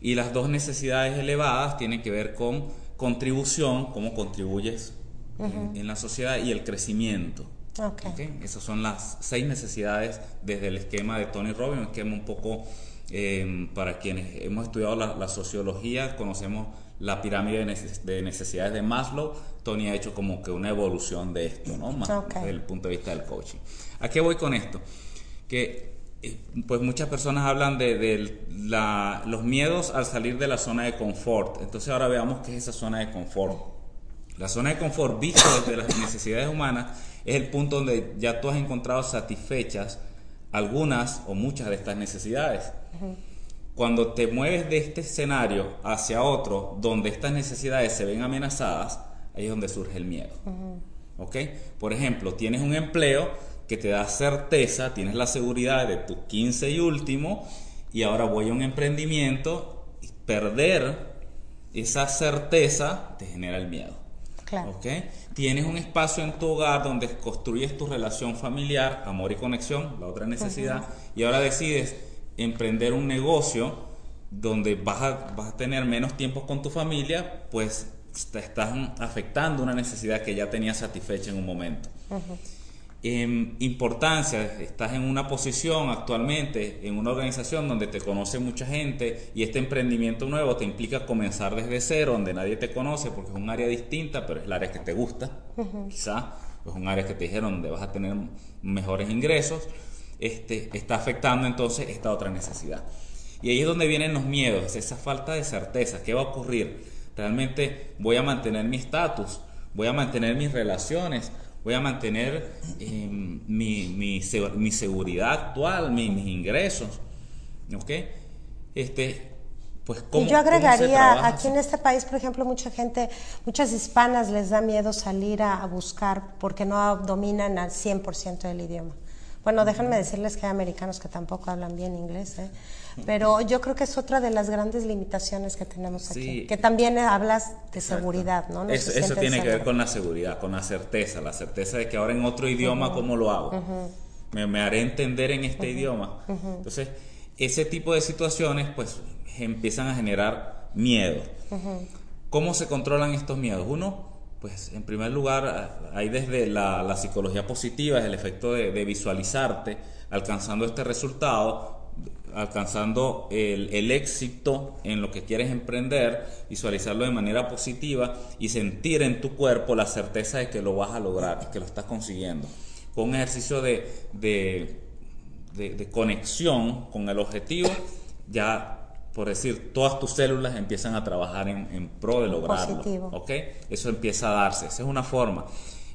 Y las dos necesidades elevadas tienen que ver con contribución, cómo contribuyes en, la sociedad y el crecimiento. Okay. Esas son las seis necesidades desde el esquema de Tony Robbins, un esquema un poco Em, para quienes hemos estudiado la, sociología, conocemos la pirámide de necesidades de Maslow. Tony ha hecho como que una evolución de esto, ¿no? Más desde el punto de vista del coaching. ¿A qué voy con esto? Que eh, pues muchas personas hablan de, los miedos al salir de la zona de confort. Entonces ahora veamos qué es esa zona de confort. La zona de confort, visto desde las necesidades humanas, es el punto donde ya tú has encontrado satisfechas algunas o muchas de estas necesidades. Cuando te mueves de este escenario hacia otro, donde estas necesidades se ven amenazadas, ahí es donde surge el miedo. Por ejemplo, tienes un empleo que te da certeza, tienes la seguridad de tu 15 y último, y ahora voy a un emprendimiento, y perder esa certeza te genera el miedo. Tienes un espacio en tu hogar donde construyes tu relación familiar, amor y conexión, la otra necesidad, y ahora decides emprender un negocio donde vas a, vas a tener menos tiempo con tu familia, pues te estás afectando una necesidad que ya tenías satisfecha en un momento. Em, importancia, estás en una posición actualmente, en una organización donde te conoce mucha gente y este emprendimiento nuevo te implica comenzar desde cero, donde nadie te conoce porque es un área distinta, pero es el área que te gusta, quizá, es un área que te dijeron donde vas a tener mejores ingresos, este, está afectando entonces esta otra necesidad. Y ahí es donde vienen los miedos, esa falta de certeza, ¿qué va a ocurrir? ¿Realmente voy a mantener mi estatus? ¿Voy a mantener mis relaciones? Voy a mantener em, mi, mi, mi, seguridad actual, mis ingresos. ¿Ok? Este, pues, ¿cómo, y yo agregaría, aquí en este país, por ejemplo, mucha gente, muchas hispanas les da miedo salir a, a buscar porque no dominan al 100% del idioma. Bueno, déjenme decirles que hay americanos que tampoco hablan bien inglés, ¿eh? Pero yo creo que es otra de las grandes limitaciones que tenemos aquí, que también hablas de seguridad, ¿no? eso, tiene que ver con la seguridad, con la certeza, la certeza de que ahora en otro idioma, ¿cómo lo hago? me, haré entender en este idioma. Entonces, ese tipo de situaciones, pues, empiezan a generar miedo. ¿Cómo se controlan estos miedos? Uno, pues en primer lugar, hay desde la, psicología positiva, es el efecto de, visualizarte alcanzando este resultado, alcanzando el, éxito en lo que quieres emprender, visualizarlo de manera positiva y sentir en tu cuerpo la certeza de que lo vas a lograr, que lo estás consiguiendo. Con un ejercicio de, de conexión con el objetivo, ya por decir, todas tus células empiezan a trabajar en, pro de lograrlo. Positivo. ¿Ok? Eso empieza a darse. Esa es una forma.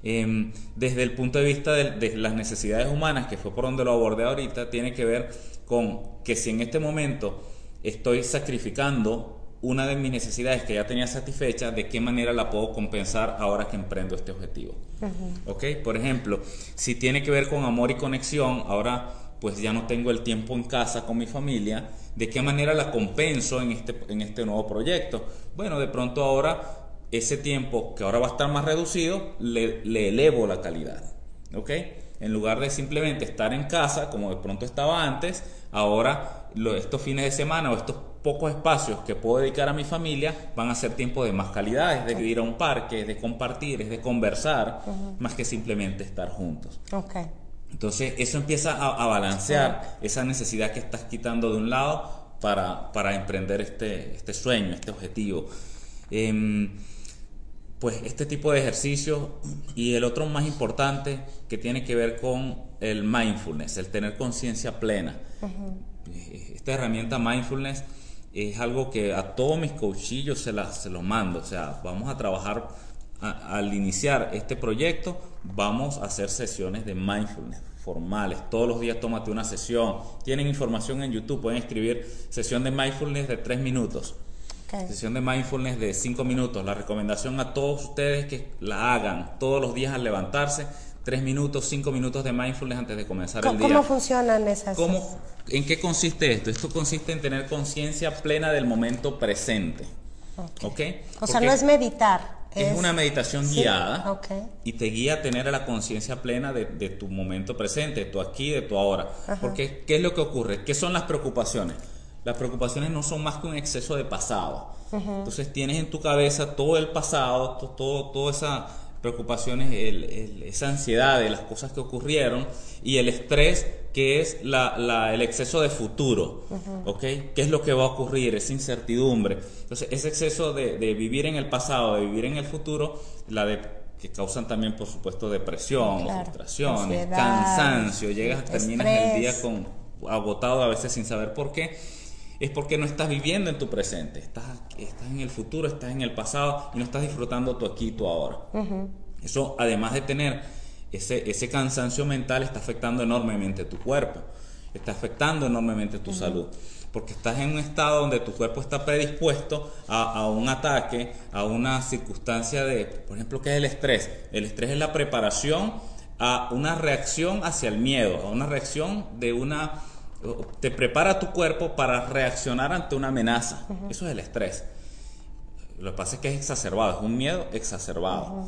Em, desde el punto de vista de, las necesidades humanas, que fue por donde lo abordé ahorita, tiene que ver con que si en este momento estoy sacrificando una de mis necesidades que ya tenía satisfecha, de qué manera la puedo compensar ahora que emprendo este objetivo. Por ejemplo, si tiene que ver con amor y conexión, ahora pues ya no tengo el tiempo en casa con mi familia, ¿de qué manera la compenso en este, en este nuevo proyecto? Bueno, de pronto ahora ese tiempo que ahora va a estar más reducido, le, elevo la calidad. ¿Ok? En lugar de simplemente estar en casa, como de pronto estaba antes, ahora estos fines de semana o estos pocos espacios que puedo dedicar a mi familia van a ser tiempo de más calidad, es de ir a un parque, es de compartir, es de conversar, más que simplemente estar juntos. Okay. Entonces eso empieza a, balancear esa necesidad que estás quitando de un lado para, para emprender este, este sueño, este objetivo. Em, pues este tipo de ejercicio y el otro más importante que tiene que ver con el mindfulness, el tener conciencia plena. Esta herramienta mindfulness es algo que a todos mis coachillos se, la, se los mando, o sea, vamos a trabajar al iniciar este proyecto, vamos a hacer sesiones de mindfulness formales. Todos los días tómate una sesión. Tienen información en YouTube, pueden escribir sesión de mindfulness de tres minutos Sesión de mindfulness de 5 minutos. La recomendación a todos ustedes que la hagan todos los días al levantarse. 3 minutos, 5 minutos de mindfulness antes de comenzar el día. ¿Cómo funcionan esas? ¿Cómo, ¿En qué consiste esto? Esto consiste en tener conciencia plena del momento presente. Okay. O sea, no es meditar. Es, una meditación guiada y te guía a tener la conciencia plena de, tu momento presente, de tu aquí, de tu ahora. Porque, ¿qué es lo que ocurre? ¿Qué son las preocupaciones? Las preocupaciones no son más que un exceso de pasado. Entonces tienes en tu cabeza todo el pasado, todo, todas esas preocupaciones, esa ansiedad de las cosas que ocurrieron y el estrés que es el exceso de futuro, ¿Qué es lo que va a ocurrir? Esa incertidumbre. Entonces ese exceso de, vivir en el pasado, de vivir en el futuro, la de que causan también, por supuesto, depresión, frustraciones, cansancio, llegas, terminas el día con agotado a veces sin saber por qué es porque no estás viviendo en tu presente, estás, estás en el futuro, estás en el pasado y no estás disfrutando tu aquí y tu ahora. Eso, además de tener ese, ese cansancio mental, está afectando enormemente tu cuerpo, está afectando enormemente tu salud, porque estás en un estado donde tu cuerpo está predispuesto a, a un ataque, a una circunstancia de, por ejemplo, ¿qué es el estrés? El estrés es la preparación a una reacción hacia el miedo, a una reacción de una te prepara tu cuerpo para reaccionar ante una amenaza. Eso es el estrés. Lo que pasa es que es exacerbado, es un miedo exacerbado.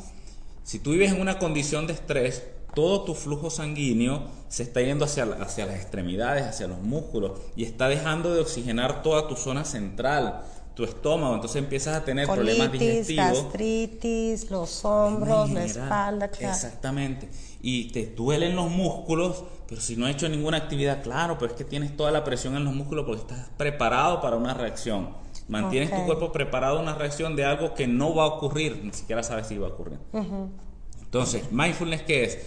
Si tú vives en una condición de estrés, todo tu flujo sanguíneo se está yendo hacia, hacia las extremidades, hacia los músculos y está dejando de oxigenar toda tu zona central, tu estómago, entonces empiezas a tener problemas digestivos. gastritis, los hombros, la espalda, Exactamente. Y te duelen los músculos, pero si no has hecho ninguna actividad, claro, pero es que tienes toda la presión en los músculos porque estás preparado para una reacción. Mantienes tu cuerpo preparado a una reacción de algo que no va a ocurrir, ni siquiera sabes si va a ocurrir. Entonces, mindfulness, ¿qué es?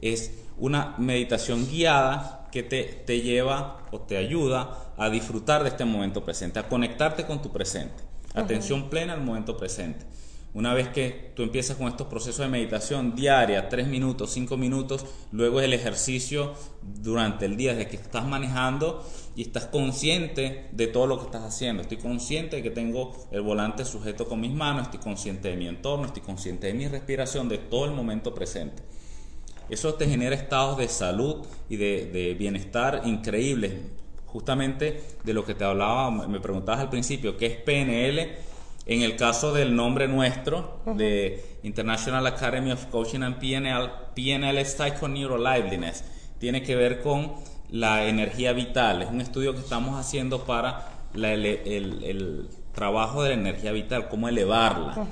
Es una meditación guiada que te, te lleva o te ayuda a disfrutar de este momento presente, a conectarte con tu presente. Atención plena al momento presente. Una vez que tú empiezas con estos procesos de meditación diaria, tres minutos, cinco minutos, luego es el ejercicio durante el día, desde que estás manejando y estás consciente de todo lo que estás haciendo. Estoy consciente de que tengo el volante sujeto con mis manos, estoy consciente de mi entorno, estoy consciente de mi respiración, de todo el momento presente. Eso te genera estados de salud y de, de bienestar increíbles. Justamente de lo que te hablaba, me preguntabas al principio, ¿qué es PNL? En el caso del nombre nuestro, de International Academy of Coaching and PNL, PNL es PsychoneuroLiveliness. Tiene que ver con la energía vital. Es un estudio que estamos haciendo para el, trabajo de la energía vital, cómo elevarla.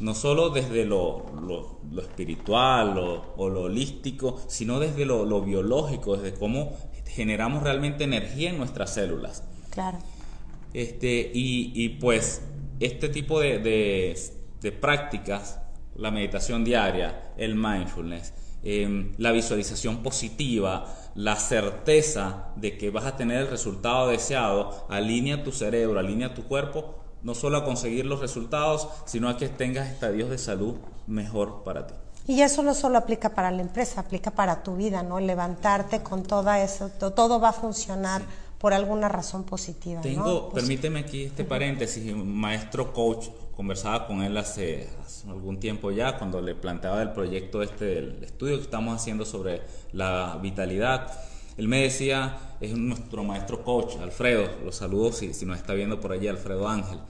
No solo desde lo, espiritual o lo holístico, sino desde lo, biológico, desde cómo generamos realmente energía en nuestras células. Claro. Este, y, y pues este tipo de, prácticas, la meditación diaria, el mindfulness, em, la visualización positiva, la certeza de que vas a tener el resultado deseado, alinea tu cerebro, alinea tu cuerpo, no solo a conseguir los resultados, sino a que tengas estadios de salud mejor para ti. Y eso no solo aplica para la empresa, aplica para tu vida, ¿no? Levantarte con toda eso, todo va a funcionar por alguna razón positiva. Tengo, permíteme aquí este paréntesis, un maestro coach, conversaba con él hace, algún tiempo ya, cuando le planteaba el proyecto este del estudio que estamos haciendo sobre la vitalidad. Él me decía, es nuestro maestro coach, Alfredo, lo saludo si, si nos está viendo por allí, Alfredo Ángel.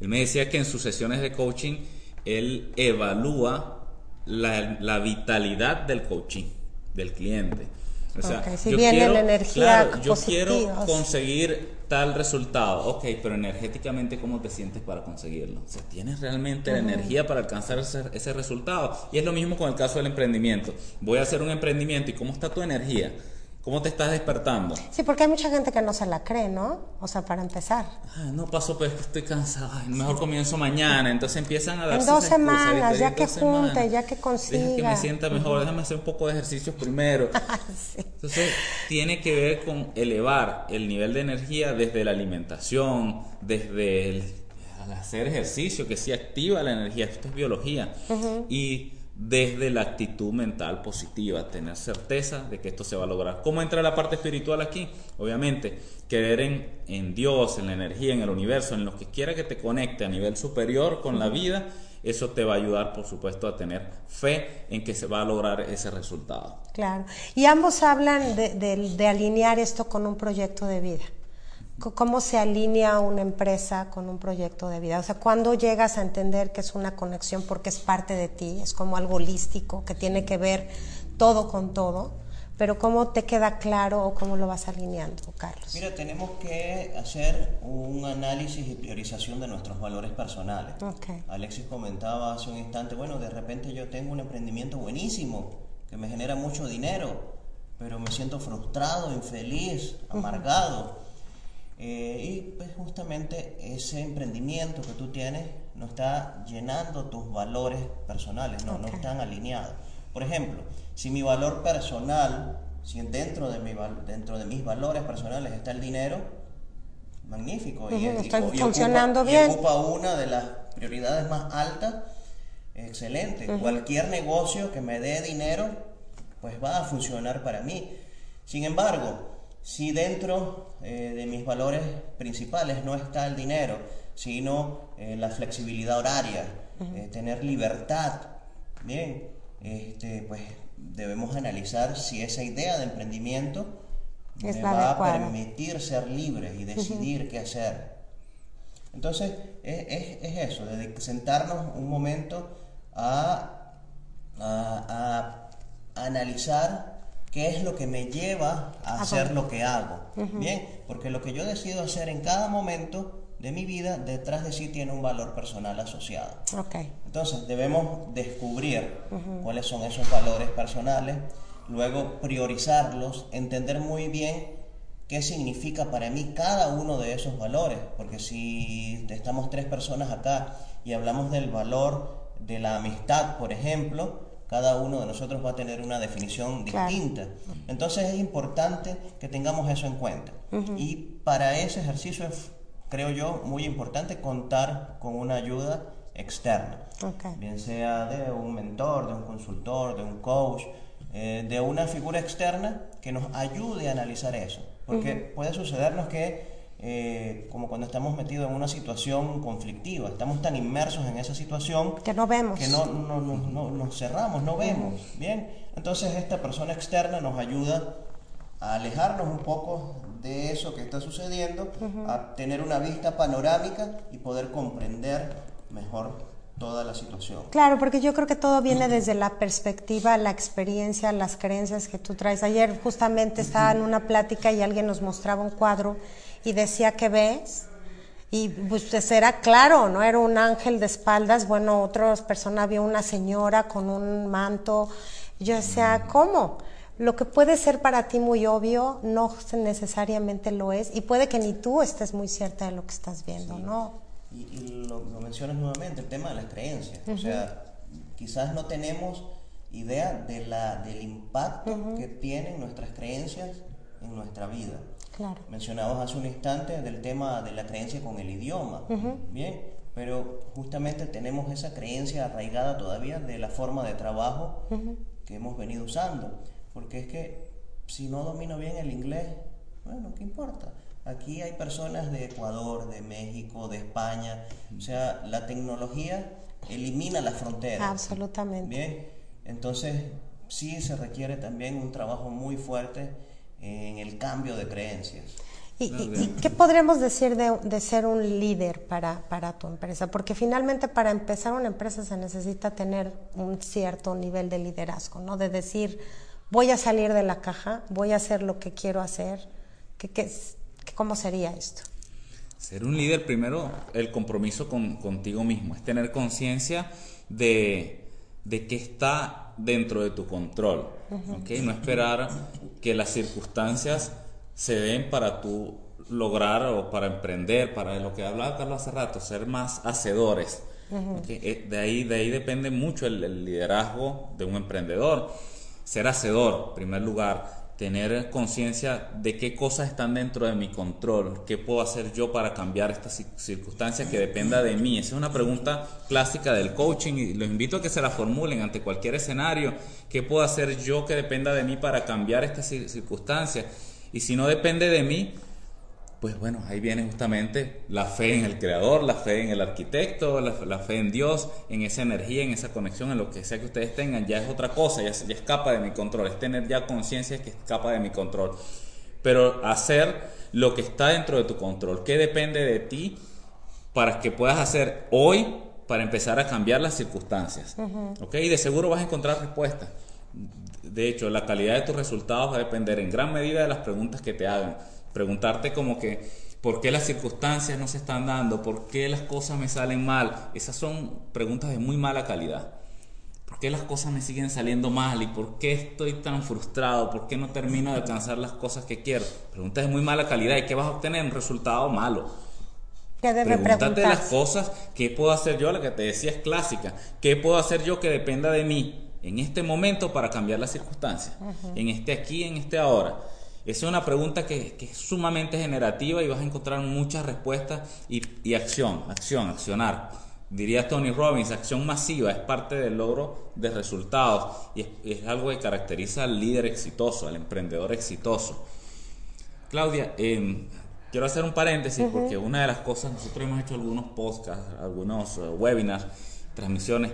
Él me decía que en sus sesiones de coaching, él evalúa la, la vitalidad del coaching, del cliente. O sea, si yo viene quiero, la energía yo quiero conseguir tal resultado, ok, pero energéticamente cómo te sientes para conseguirlo. O sea, tienes realmente la energía para alcanzar ese, ese, resultado. Y es lo mismo con el caso del emprendimiento. Voy a hacer un emprendimiento y cómo está tu energía. ¿Cómo te estás despertando? Sí, porque hay mucha gente que no se la cree, ¿no? O sea, para empezar. no paso, pues que estoy cansado. mejor comienzo mañana. Entonces empiezan a darse En dos semanas, ya que junte, ya que consiga. Deja que me sienta mejor, déjame hacer un poco de ejercicios primero. Entonces, tiene que ver con elevar el nivel de energía desde la alimentación, desde el, hacer ejercicio, que sí activa la energía. Esto es biología. Y desde la actitud mental positiva, tener certeza de que esto se va a lograr. ¿Cómo entra la parte espiritual aquí? Obviamente, creer en, Dios, en la energía, en el universo, en lo que quiera que te conecte a nivel superior con la vida, eso te va a ayudar, por supuesto, a tener fe en que se va a lograr ese resultado. Claro. Y ambos hablan de, de alinear esto con un proyecto de vida cómo se alinea una empresa con un proyecto de vida. O sea, cuando llegas a entender que es una conexión porque es parte de ti, es como algo holístico que tiene que ver todo con todo, pero cómo te queda claro o cómo lo vas alineando, Carlos. Mira, tenemos que hacer un análisis y priorización de nuestros valores personales. Alexis comentaba hace un instante, bueno, de repente yo tengo un emprendimiento buenísimo que me genera mucho dinero, pero me siento frustrado, infeliz, amargado. Eh, y pues justamente ese emprendimiento que tú tienes no está llenando tus valores personales, no, no están alineados. Por ejemplo, si mi valor personal, si dentro de, mi, dentro de mis valores personales está el dinero, magnífico. y, funcionando ocupa, bien. Y ocupa una de las prioridades más altas, excelente. Cualquier negocio que me dé dinero, pues va a funcionar para mí. Sin embargo, si dentro eh, de mis valores principales no está el dinero, sino eh, la flexibilidad horaria, eh, tener libertad, bien, este, pues debemos analizar si esa idea de emprendimiento me va a permitir ser libre y decidir qué hacer. Entonces, es, es, eso, de sentarnos un momento a, a, a analizar qué es lo que me lleva a hacer lo que hago. Bien, porque lo que yo decido hacer en cada momento de mi vida, detrás de sí tiene un valor personal asociado. Okay. Entonces debemos descubrir cuáles son esos valores personales, luego priorizarlos, entender muy bien qué significa para mí cada uno de esos valores, porque si estamos tres personas acá y hablamos del valor de la amistad, por ejemplo, cada uno de nosotros va a tener una definición distinta. Entonces es importante que tengamos eso en cuenta. Y para ese ejercicio es, creo yo, muy importante contar con una ayuda externa. Bien sea de un mentor, de un consultor, de un coach, eh, de una figura externa que nos ayude a analizar eso. Porque puede sucedernos que eh, como cuando estamos metidos en una situación conflictiva, estamos tan inmersos en esa situación que no vemos, que no, no, no, nos cerramos, no vemos, bien, entonces esta persona externa nos ayuda a alejarnos un poco de eso que está sucediendo, a tener una vista panorámica y poder comprender mejor toda la situación. Claro, porque yo creo que todo viene desde la perspectiva, la experiencia, las creencias que tú traes. Ayer justamente estaba en una plática y alguien nos mostraba un cuadro y decía que ves y pues era claro, no era un ángel de espaldas, bueno, otras personas vio una señora con un manto. Yo decía, ¿cómo? Lo que puede ser para ti muy obvio no necesariamente lo es y puede que ni tú estés muy cierta de lo que estás viendo, ¿no? Y, lo, mencionas nuevamente, el tema de las creencias. O sea, quizás no tenemos idea de la, del impacto que tienen nuestras creencias en nuestra vida. Claro. Mencionabas hace un instante del tema de la creencia con el idioma. Bien, pero justamente tenemos esa creencia arraigada todavía de la forma de trabajo que hemos venido usando. Porque es que si no domino bien el inglés, bueno, ¿qué importa? Aquí hay personas de Ecuador, de México, de España. O sea, la tecnología elimina las fronteras. Absolutamente. Bien, entonces sí se requiere también un trabajo muy fuerte en el cambio de creencias. ¿Y, qué podremos decir de, ser un líder para, para, tu empresa? Porque finalmente para empezar una empresa se necesita tener un cierto nivel de liderazgo, ¿no? De decir, voy a salir de la caja, voy a hacer lo que quiero hacer. ¿Qué, qué, ¿Cómo sería esto? Ser un líder, primero, el compromiso con, contigo mismo, es tener conciencia de, de que está dentro de tu control, No esperar que las circunstancias se den para tú lograr o para emprender, para lo que hablaba Carlos hace rato, ser más hacedores. Eh, de, ahí, de ahí depende mucho el, liderazgo de un emprendedor. Ser hacedor, en primer lugar, tener conciencia de qué cosas están dentro de mi control, qué puedo hacer yo para cambiar estas circunstancias que dependa de mí. Esa es una pregunta clásica del coaching y los invito a que se la formulen ante cualquier escenario. ¿Qué puedo hacer yo que dependa de mí para cambiar estas circunstancias? Y si no depende de mí, pues bueno, ahí viene justamente la fe en el creador, la fe en el arquitecto, la, fe en Dios, en esa energía, en esa conexión, en lo que sea que ustedes tengan, ya es otra cosa, ya, ya escapa de mi control, es tener ya conciencia que escapa de mi control. Pero hacer lo que está dentro de tu control, ¿qué depende de ti para que puedas hacer hoy para empezar a cambiar las circunstancias? ¿Ok? Y de seguro vas a encontrar respuestas. De hecho, la calidad de tus resultados va a depender en gran medida de las preguntas que te hagan. Preguntarte como que, ¿por qué las circunstancias no se están dando? ¿Por qué las cosas me salen mal? Esas son preguntas de muy mala calidad. ¿Por qué las cosas me siguen saliendo mal? ¿Y por qué estoy tan frustrado? ¿Por qué no termino de alcanzar las cosas que quiero? Preguntas de muy mala calidad. ¿Y qué vas a obtener? Un resultado malo. Pregúntate las cosas, ¿qué puedo hacer yo? La que te decía es clásica. ¿Qué puedo hacer yo que dependa de mí? en este momento para cambiar las circunstancias, en este aquí, en este ahora. Esa es una pregunta que, es sumamente generativa y vas a encontrar muchas respuestas y, acción, acción, accionar. Diría Tony Robbins, acción masiva es parte del logro de resultados y es, algo que caracteriza al líder exitoso, al emprendedor exitoso. Claudia, em, quiero hacer un paréntesis porque una de las cosas, nosotros hemos hecho algunos podcasts, algunos uh, webinars, transmisiones,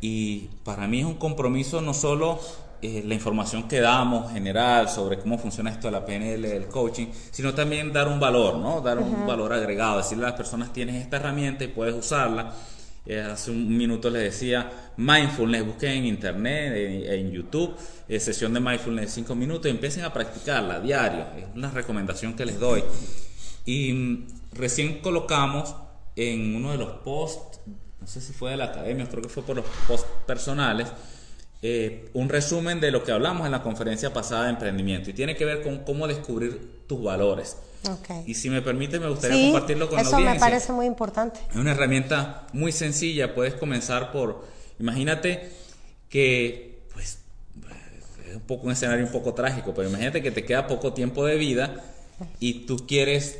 y para mí es un compromiso no solo eh, la información que damos general sobre cómo funciona esto de la PNL, el coaching, sino también dar un valor, ¿no? Dar un valor agregado, decirle a las personas tienes esta herramienta y puedes usarla. Eh, hace un minuto les decía mindfulness, busquen en internet, en, en YouTube, eh, sesión de mindfulness de 5 minutos y empiecen a practicarla a diario. Es una recomendación que les doy. Y mm, recién colocamos en uno de los posts no sé si fue de la academia, creo que fue por los posts personales, eh, un resumen de lo que hablamos en la conferencia pasada de emprendimiento y tiene que ver con cómo descubrir tus valores. Y si me permite, me gustaría compartirlo con la audiencia. Eso me parece muy importante. Es una herramienta muy sencilla. Puedes comenzar por, imagínate que, pues, es un poco un escenario un poco trágico, pero imagínate que te queda poco tiempo de vida y tú quieres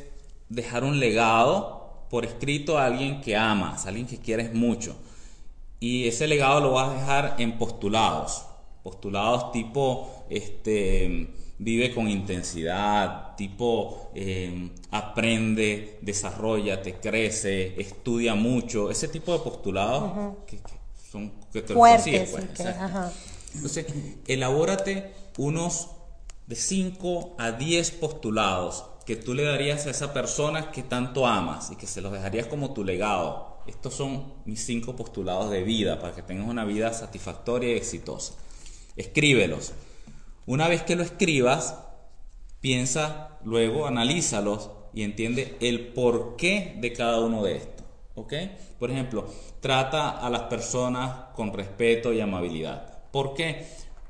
dejar un legado por escrito a alguien que amas, a alguien que quieres mucho. Y ese legado lo vas a dejar en postulados. Postulados tipo, este, vive con intensidad, tipo, em, aprende, desarrolla, te crece, estudia mucho. Ese tipo de postulados que, son que te Fuertes, pues, Entonces, elabórate unos de 5 a 10 postulados que tú le darías a esa persona que tanto amas y que se los dejarías como tu legado. Estos son mis cinco postulados de vida para que tengas una vida satisfactoria y exitosa. Escríbelos. Una vez que lo escribas, piensa, luego analízalos y entiende el porqué de cada uno de estos. ¿Ok? Por ejemplo, trata a las personas con respeto y amabilidad. ¿Por qué?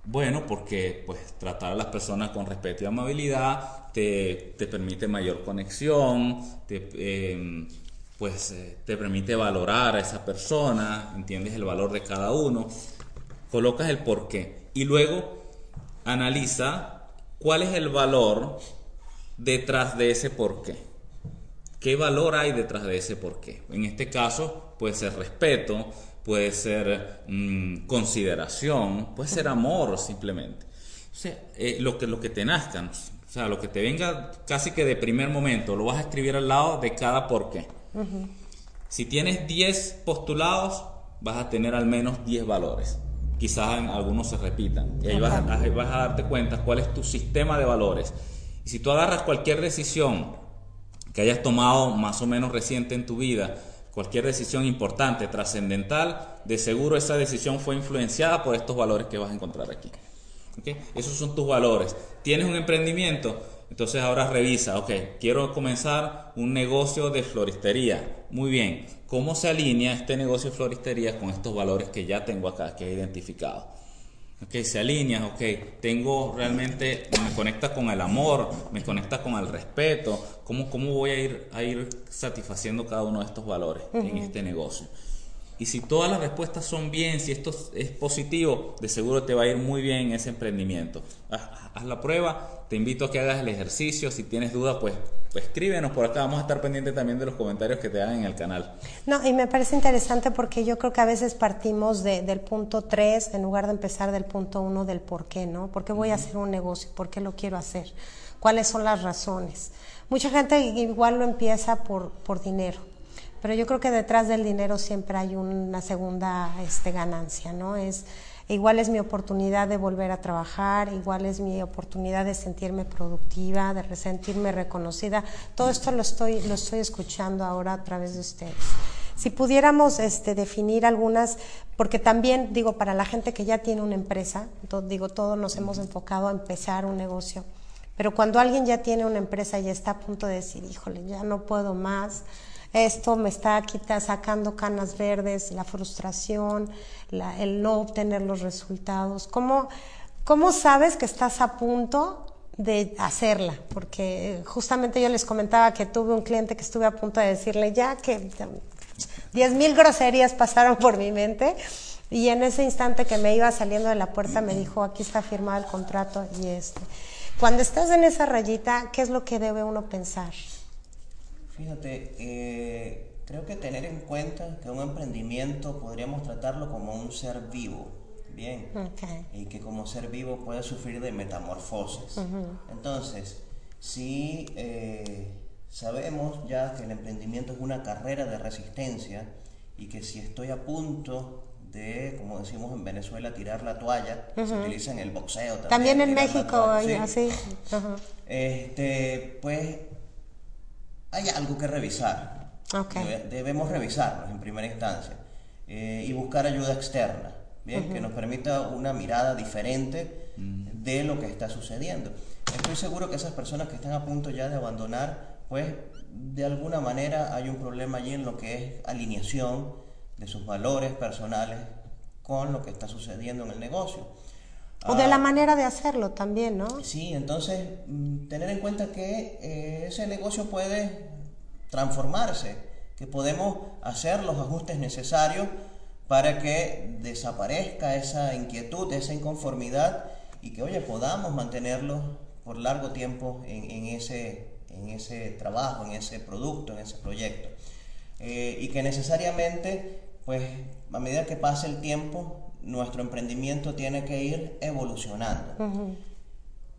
Bueno, porque pues tratar a las personas con respeto y amabilidad te, permite mayor conexión, te, em, pues eh, te permite valorar a esa persona, entiendes el valor de cada uno. colocas el por qué y luego analiza cuál es el valor detrás de ese por qué. ¿Qué valor hay detrás de ese por qué? En este caso puede ser respeto, puede ser mm, consideración, puede ser amor simplemente. O sea, eh, lo, que, lo que te nazcan, o sea, lo que te venga casi que de primer momento, lo vas a escribir al lado de cada por qué. Si tienes 10 postulados, vas a tener al menos 10 valores. Quizás en algunos se repitan. Y ahí vas, a, vas a darte cuenta cuál es tu sistema de valores. Y si tú agarras cualquier decisión que hayas tomado más o menos reciente en tu vida, cualquier decisión importante, trascendental, de seguro esa decisión fue influenciada por estos valores que vas a encontrar aquí. Esos son tus valores. ¿Tienes un emprendimiento? Entonces ahora revisa, ok, quiero comenzar un negocio de floristería. Muy bien, ¿cómo se alinea este negocio de floristería con estos valores que ya tengo acá, que he identificado? Ok, se alinea, ok, tengo realmente, me conecta con el amor, me conecta con el respeto, ¿cómo, cómo voy a ir, a ir satisfaciendo cada uno de estos valores en este negocio? Y si todas las respuestas son bien, si esto es positivo, de seguro te va a ir muy bien en ese emprendimiento. Haz, la prueba, te invito a que hagas el ejercicio. Si tienes dudas, pues, pues, escríbenos por acá. Vamos a estar pendientes también de los comentarios que te hagan en el canal. No, y me parece interesante porque yo creo que a veces partimos del punto 3 en lugar de empezar del punto 1 del por qué, ¿no? ¿Por qué voy a hacer un negocio? ¿Por qué lo quiero hacer? ¿Cuáles son las razones? Mucha gente igual lo empieza por, por dinero pero yo creo que detrás del dinero siempre hay una segunda este, ganancia, ¿no? Es, igual es mi oportunidad de volver a trabajar, igual es mi oportunidad de sentirme productiva, de sentirme reconocida. Todo esto lo estoy, lo estoy escuchando ahora a través de ustedes. Si pudiéramos este, definir algunas, porque también digo, para la gente que ya tiene una empresa, digo, todos nos hemos enfocado a empezar un negocio, pero cuando alguien ya tiene una empresa y está a punto de decir, híjole, ya no puedo más, esto me está sacando canas verdes, la frustración, el no obtener los resultados. ¿Cómo, ¿Cómo sabes que estás a punto de hacerla? Porque justamente yo les comentaba que tuve un cliente que estuve a punto de decirle ya que diez mil groserías pasaron por mi mente. Y en ese instante que me iba saliendo de la puerta me dijo, aquí está firmado el contrato y este. Cuando estás en esa rayita, ¿qué es lo que debe uno pensar? Fíjate, eh, creo que tener en cuenta que un emprendimiento podríamos tratarlo como un ser vivo, bien, y que como ser vivo puede sufrir de metamorfosis. Entonces, si eh, sabemos ya que el emprendimiento es una carrera de resistencia y que si estoy a punto de, como decimos en Venezuela, tirar la toalla, se utiliza en el boxeo también. También en México, así. Este, pues hay algo que revisar. Debemos revisarnos en primera instancia eh, y buscar ayuda externa, ¿bien? que nos permita una mirada diferente mm. de lo que está sucediendo. Estoy seguro que esas personas que están a punto ya de abandonar, pues de alguna manera hay un problema allí en lo que es alineación de sus valores personales con lo que está sucediendo en el negocio. O de la ah, manera de hacerlo también, ¿no? Sí, entonces mm, tener en cuenta que eh, ese negocio puede transformarse, que podemos hacer los ajustes necesarios para que desaparezca esa inquietud, esa inconformidad y que, oye, podamos mantenerlo por largo tiempo en, ese, en ese trabajo, en ese producto, en ese proyecto. Eh, y que necesariamente, pues, a medida que pase el tiempo, nuestro emprendimiento tiene que ir evolucionando.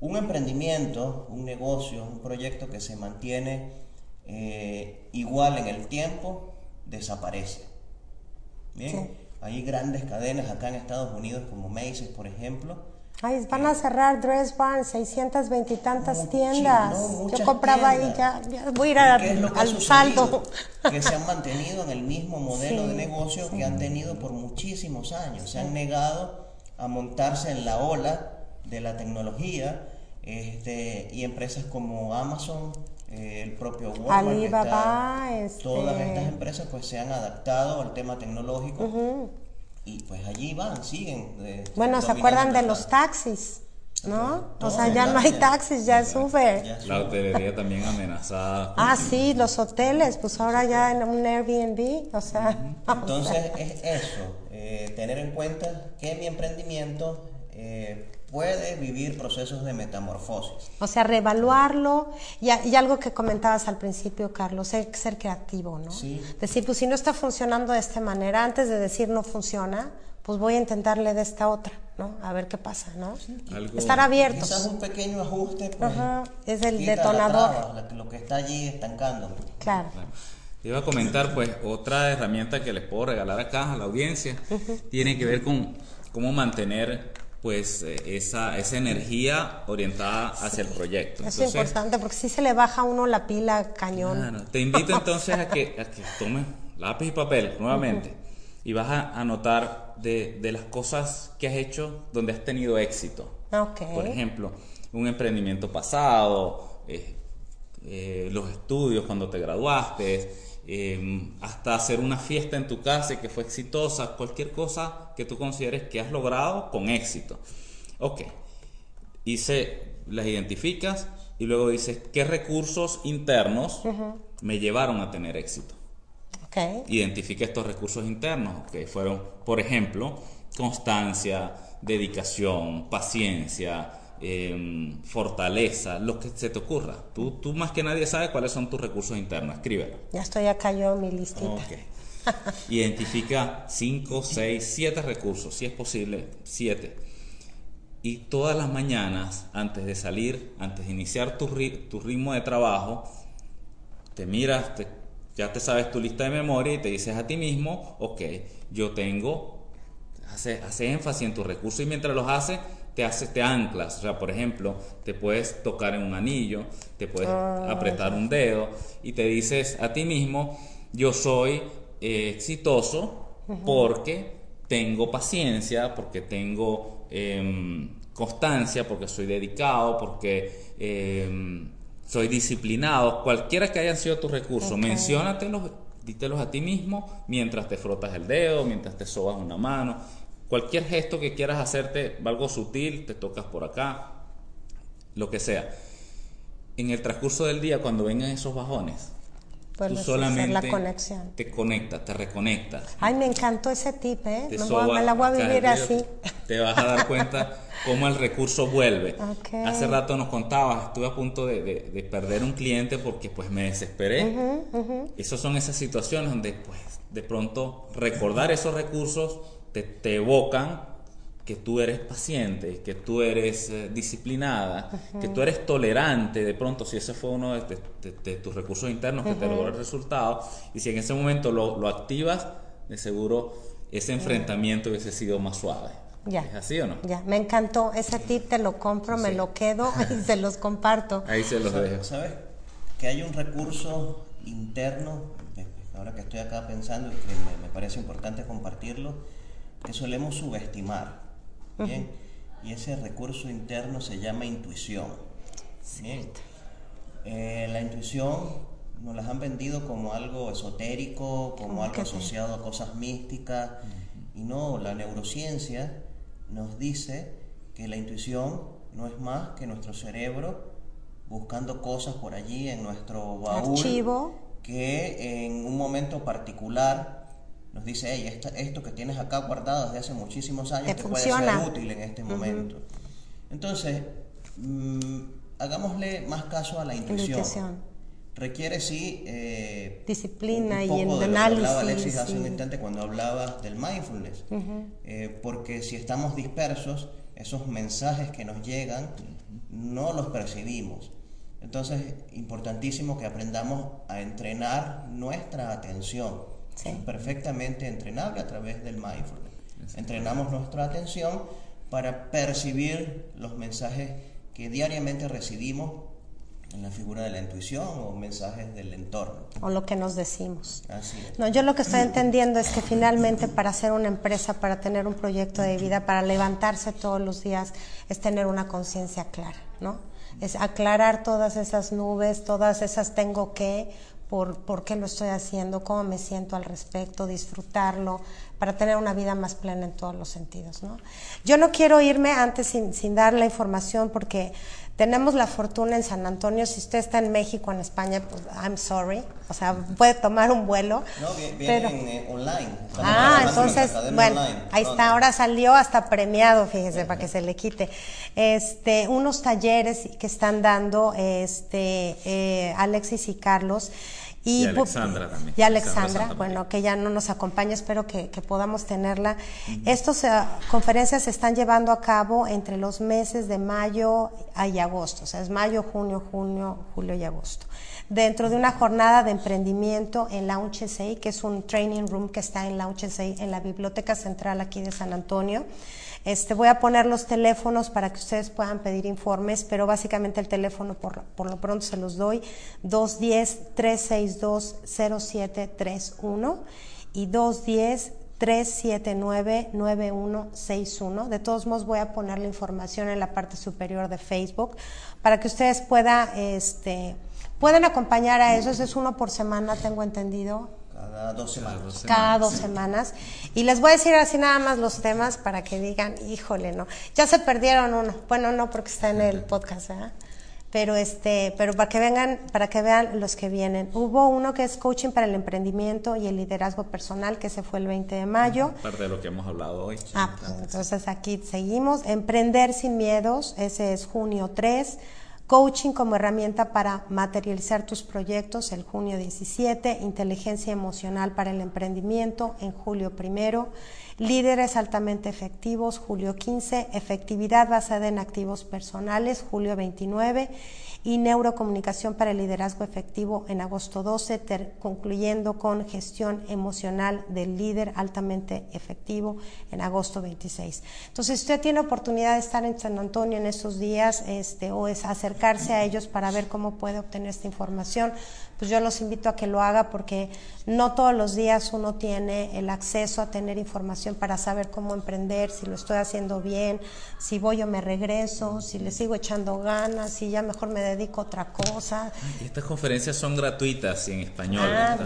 Un emprendimiento, un negocio, un proyecto que se mantiene eh, igual en el tiempo, desaparece. Bien, hay grandes cadenas acá en Estados Unidos como Macy's, por ejemplo. Ay, van a cerrar Dress Barn, 620 y tantas tiendas. Yo compraba ahí, ya, voy a ir al saldo. Que se han mantenido en el mismo modelo de negocio que han tenido por muchísimos años. Se han negado a montarse en la ola de la tecnología este, y empresas como Amazon, eh, el propio Walmart, Alibaba, todas este. estas empresas pues se han adaptado al tema tecnológico y pues allí van, siguen. Eh, bueno, ¿se acuerdan de los taxis? ¿no? O sea, ya no hay taxis, ya es Uber. La hotelería también amenazada. Ah, sí, los hoteles, pues ahora ya en un Airbnb, o sea. Entonces es eso, eh, tener en cuenta que mi emprendimiento eh, puede vivir procesos de metamorfosis. O sea, reevaluarlo y, y, algo que comentabas al principio, Carlos, ser, ser creativo, ¿no? Sí. Decir, pues si no está funcionando de esta manera, antes de decir no funciona, pues voy a intentarle de esta otra, ¿no? A ver qué pasa, ¿no? Algo- Estar abiertos. Quizás un pequeño ajuste pues, Ajá, es el la detonador. traba, lo que está allí estancándome. Claro. Te iba a comentar, pues, otra herramienta que les puedo regalar acá a la audiencia tiene que ver con cómo mantener, pues, eh, esa, esa energía orientada hacia el proyecto. Eso es importante porque si se le baja a uno la pila cañón. Claro, te invito entonces a que, a que tomes lápiz y papel nuevamente y vas a anotar de, de las cosas que has hecho donde has tenido éxito. Por ejemplo, un emprendimiento pasado, eh, eh, los estudios cuando te graduaste, eh, hasta hacer una fiesta en tu casa y que fue exitosa, cualquier cosa que tú consideres que has logrado con éxito. Ok, hice, las identificas y luego dices qué recursos internos me llevaron a tener éxito. Ok. Identifica estos recursos internos, que fueron, por ejemplo, constancia, dedicación, paciencia, em, fortaleza, lo que se te ocurra. Tú, tú más que nadie sabes cuáles son tus recursos internos. Escríbelo. Ya estoy acá yo mi listita. Ok. Identifica 5, 6, 7 recursos, si es posible, 7. Y todas las mañanas, antes de salir, antes de iniciar tu, ri- tu ritmo de trabajo, te miras, te- ya te sabes tu lista de memoria y te dices a ti mismo, ok, yo tengo, hace, hace énfasis en tus recursos y mientras los haces, te haces, te anclas. O sea, por ejemplo, te puedes tocar en un anillo, te puedes apretar un dedo y te dices a ti mismo, yo soy eh, exitoso porque tengo paciencia, porque tengo em, constancia, porque soy dedicado, porque em, soy disciplinado, cualquiera que hayan sido tus recursos, Ok. menciónatelos, dítelos a ti mismo mientras te frotas el dedo, mientras te sobas una mano, cualquier gesto que quieras hacerte, algo sutil, te tocas por acá, lo que sea. En el transcurso del día, cuando vengan esos bajones, Puedes tú hacer solamente la conexión. te conectas, te reconectas. Ay, me encantó ese tip, ¿eh? te Me, voy me la voy a vivir así. Te vas a dar cuenta cómo el recurso vuelve. Ok. Hace rato nos contabas, estuve a punto de, de- de perder un cliente porque pues me desesperé. Esas son esas situaciones donde pues de pronto recordar esos recursos te, te evocan que tú eres paciente, que tú eres eh, disciplinada, que tú eres tolerante, de pronto si ese fue uno de, de- de- de tus recursos internos que te logró el resultado, y si en ese momento lo, lo activas, de seguro ese enfrentamiento hubiese sido más suave. Ya. ¿Es así o no? Ya, me encantó. Ese tip te lo compro, me lo quedo y se los comparto. Ahí se los dejo. ¿Sabes? Que hay un recurso interno, eh, ahora que estoy acá pensando y que me, me parece importante compartirlo, que solemos subestimar. Bien. Y ese recurso interno se llama intuición. Bien. Eh, la intuición nos las han vendido como algo esotérico, como ¿Cómo algo asociado a cosas místicas. Y no, la neurociencia nos dice que la intuición no es más que nuestro cerebro buscando cosas por allí en nuestro baúl Archivo. que en un momento particular nos dice, hey, esta- esto que tienes acá guardado desde hace muchísimos años Te te, puede ser útil en este momento. Entonces, mm, hagámosle más caso a la intuición. Intuición. Requiere, sí, eh, Disciplina un y poco en de lo que hablaba análisis, Alexis hace un instante cuando hablaba del mindfulness. Eh, porque si estamos dispersos, esos mensajes que nos llegan no los percibimos. Entonces, importantísimo que aprendamos a entrenar nuestra atención. Sí. Es perfectamente entrenable a través del mindfulness. Entrenamos nuestra atención para percibir los mensajes que diariamente recibimos en la figura de la intuición o mensajes del entorno. O lo que nos decimos. Así es. No, yo lo que estoy entendiendo es que finalmente para hacer una empresa, para tener un proyecto de vida, para levantarse todos los días, es tener una conciencia clara, ¿no? Es aclarar todas esas nubes, todas esas tengo que, por, por qué lo estoy haciendo, cómo me siento al respecto, disfrutarlo, para tener una vida más plena en todos los sentidos. ¿no? Yo no quiero irme antes sin, sin dar la información porque tenemos la fortuna en San Antonio, si usted está en México, en España, pues I'm sorry, o sea, puede tomar un vuelo. No, viene eh, online. ah, entonces, bueno, ahí está, ahora salió hasta premiado, fíjese, para que se le quite. Este, unos talleres que están dando este, eh, Alexis y Carlos y, Alexandra también. Y Alexandra, bueno, que ya no nos acompaña, espero que, podamos tenerla. Estas eh, conferencias se están llevando a cabo entre los meses de mayo y agosto, o sea, es mayo, junio, junio, julio y agosto. Dentro de una jornada de emprendimiento en la UNCHESEI, que es un training room que está en la UNCHESEI, en la Biblioteca Central aquí de San Antonio. Este, voy a poner los teléfonos para que ustedes puedan pedir informes, pero básicamente el teléfono por, por lo pronto se los doy, 210-362-0731 y 210-379-9161. De todos modos voy a poner la información en la parte superior de Facebook para que ustedes puedan, este, puedan acompañar a eso. es uno por semana, tengo entendido. Cada dos semanas. Cada dos semanas. Y les voy a decir así nada más los temas para que digan, híjole, no. Ya se perdieron uno. Bueno, no porque está en el podcast, ¿verdad? Pero este, pero para que vengan, para que vean los que vienen. Hubo uno que es coaching para el emprendimiento y el liderazgo personal, que se fue el 20 de mayo. Parte de lo que hemos hablado hoy. Ah, pues, entonces aquí seguimos. Emprender sin miedos, ese es junio 3. Coaching como herramienta para materializar tus proyectos, el junio 17, inteligencia emocional para el emprendimiento, en julio primero, líderes altamente efectivos, julio 15, efectividad basada en activos personales, julio 29, y neurocomunicación para el liderazgo efectivo en agosto 12, concluyendo con gestión emocional del líder altamente efectivo en agosto 26. Entonces, usted tiene oportunidad de estar en San Antonio en estos días este, o es acercarse a ellos para ver cómo puede obtener esta información, pues yo los invito a que lo haga porque no todos los días uno tiene el acceso a tener información para saber cómo emprender, si lo estoy haciendo bien, si voy o me regreso, si le sigo echando ganas, si ya mejor me dedico a otra cosa. estas conferencias son gratuitas y en español, ah,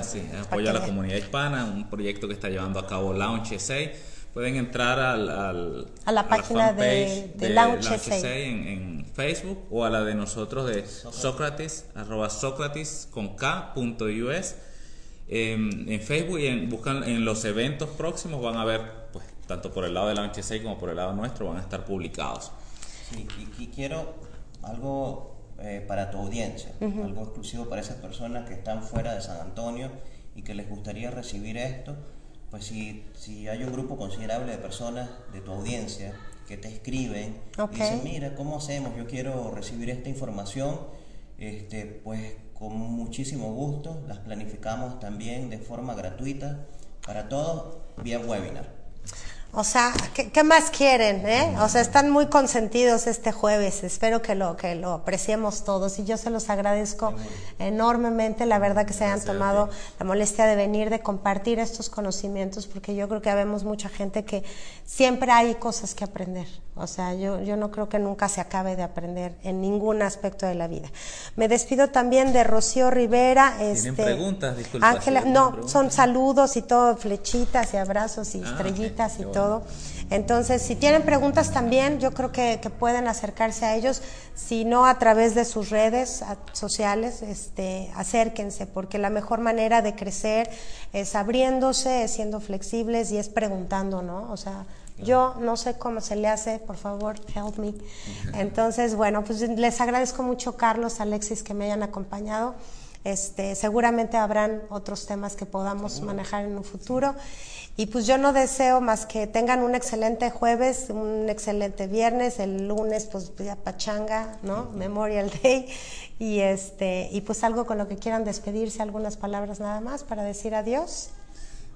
apoyo a la comunidad hispana, un proyecto que está llevando a cabo Launch 6 pueden entrar al, a la página de, de, Launch, en, en, Facebook o a la de nosotros de Sócrates, arroba Sócrates con K.us. En, en Facebook y en, buscan en los eventos próximos van a ver, pues, tanto por el lado de Launch 6 como por el lado nuestro, van a estar publicados. Sí, y, quiero algo eh, para tu audiencia, algo exclusivo para esas personas que están fuera de San Antonio y que les gustaría recibir esto pues si, si hay un grupo considerable de personas de tu audiencia que te escriben y dicen, mira, ¿cómo hacemos? Yo quiero recibir esta información, este, pues con muchísimo gusto las planificamos también de forma gratuita para todos vía webinar. O sea, ¿qué, más quieren? Eh? O sea, están muy consentidos este jueves. Espero que lo, que lo apreciemos todos y yo se los agradezco enormemente. La verdad que se hayan tomado la molestia de venir, de compartir estos conocimientos, porque yo creo que habemos mucha gente que siempre hay cosas que aprender. O sea, yo, yo no creo que nunca se acabe de aprender en ningún aspecto de la vida. Me despido también de Rocío Rivera. ¿Tienen este, preguntas? Ángela, no, son saludos y todo, flechitas y abrazos y ah, estrellitas y todo. Entonces, si tienen preguntas también, yo creo que, pueden acercarse a ellos, si no a través de sus redes sociales, este, acérquense, porque la mejor manera de crecer es abriéndose, es siendo flexibles y es preguntando, ¿no? O sea, yo no sé cómo se le hace, por favor, help me. Entonces, bueno, pues les agradezco mucho, Carlos, Alexis, que me hayan acompañado. Este, seguramente habrán otros temas que podamos manejar en un futuro. Y pues yo no deseo más que tengan un excelente jueves, un excelente viernes, el lunes pues ya pachanga, ¿no? Memorial Day y este y pues algo con lo que quieran despedirse, algunas palabras nada más para decir adiós.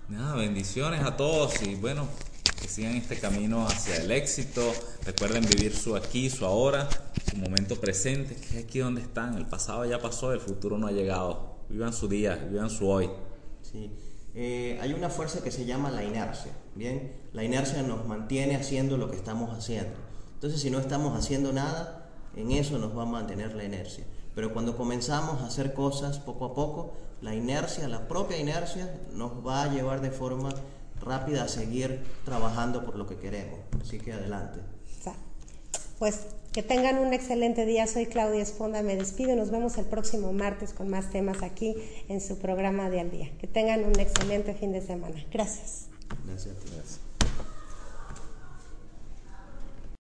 Nada, bendiciones a todos y bueno, que sigan este camino hacia el éxito. Recuerden vivir su aquí, su ahora, su momento presente, que es aquí donde están. El pasado ya pasó, el futuro no ha llegado. Vivan su día, vivan su hoy. Sí. Eh, hay una fuerza que se llama la inercia. Bien, la inercia nos mantiene haciendo lo que estamos haciendo. Entonces, si no estamos haciendo nada, en eso nos va a mantener la inercia. Pero cuando comenzamos a hacer cosas poco a poco, la inercia, la propia inercia, nos va a llevar de forma rápida a seguir trabajando por lo que queremos. Así que adelante. Pues que tengan un excelente día. Soy Claudia Esponda, me despido. Nos vemos el próximo martes con más temas aquí en su programa de Al Día. Que tengan un excelente fin de semana. Gracias.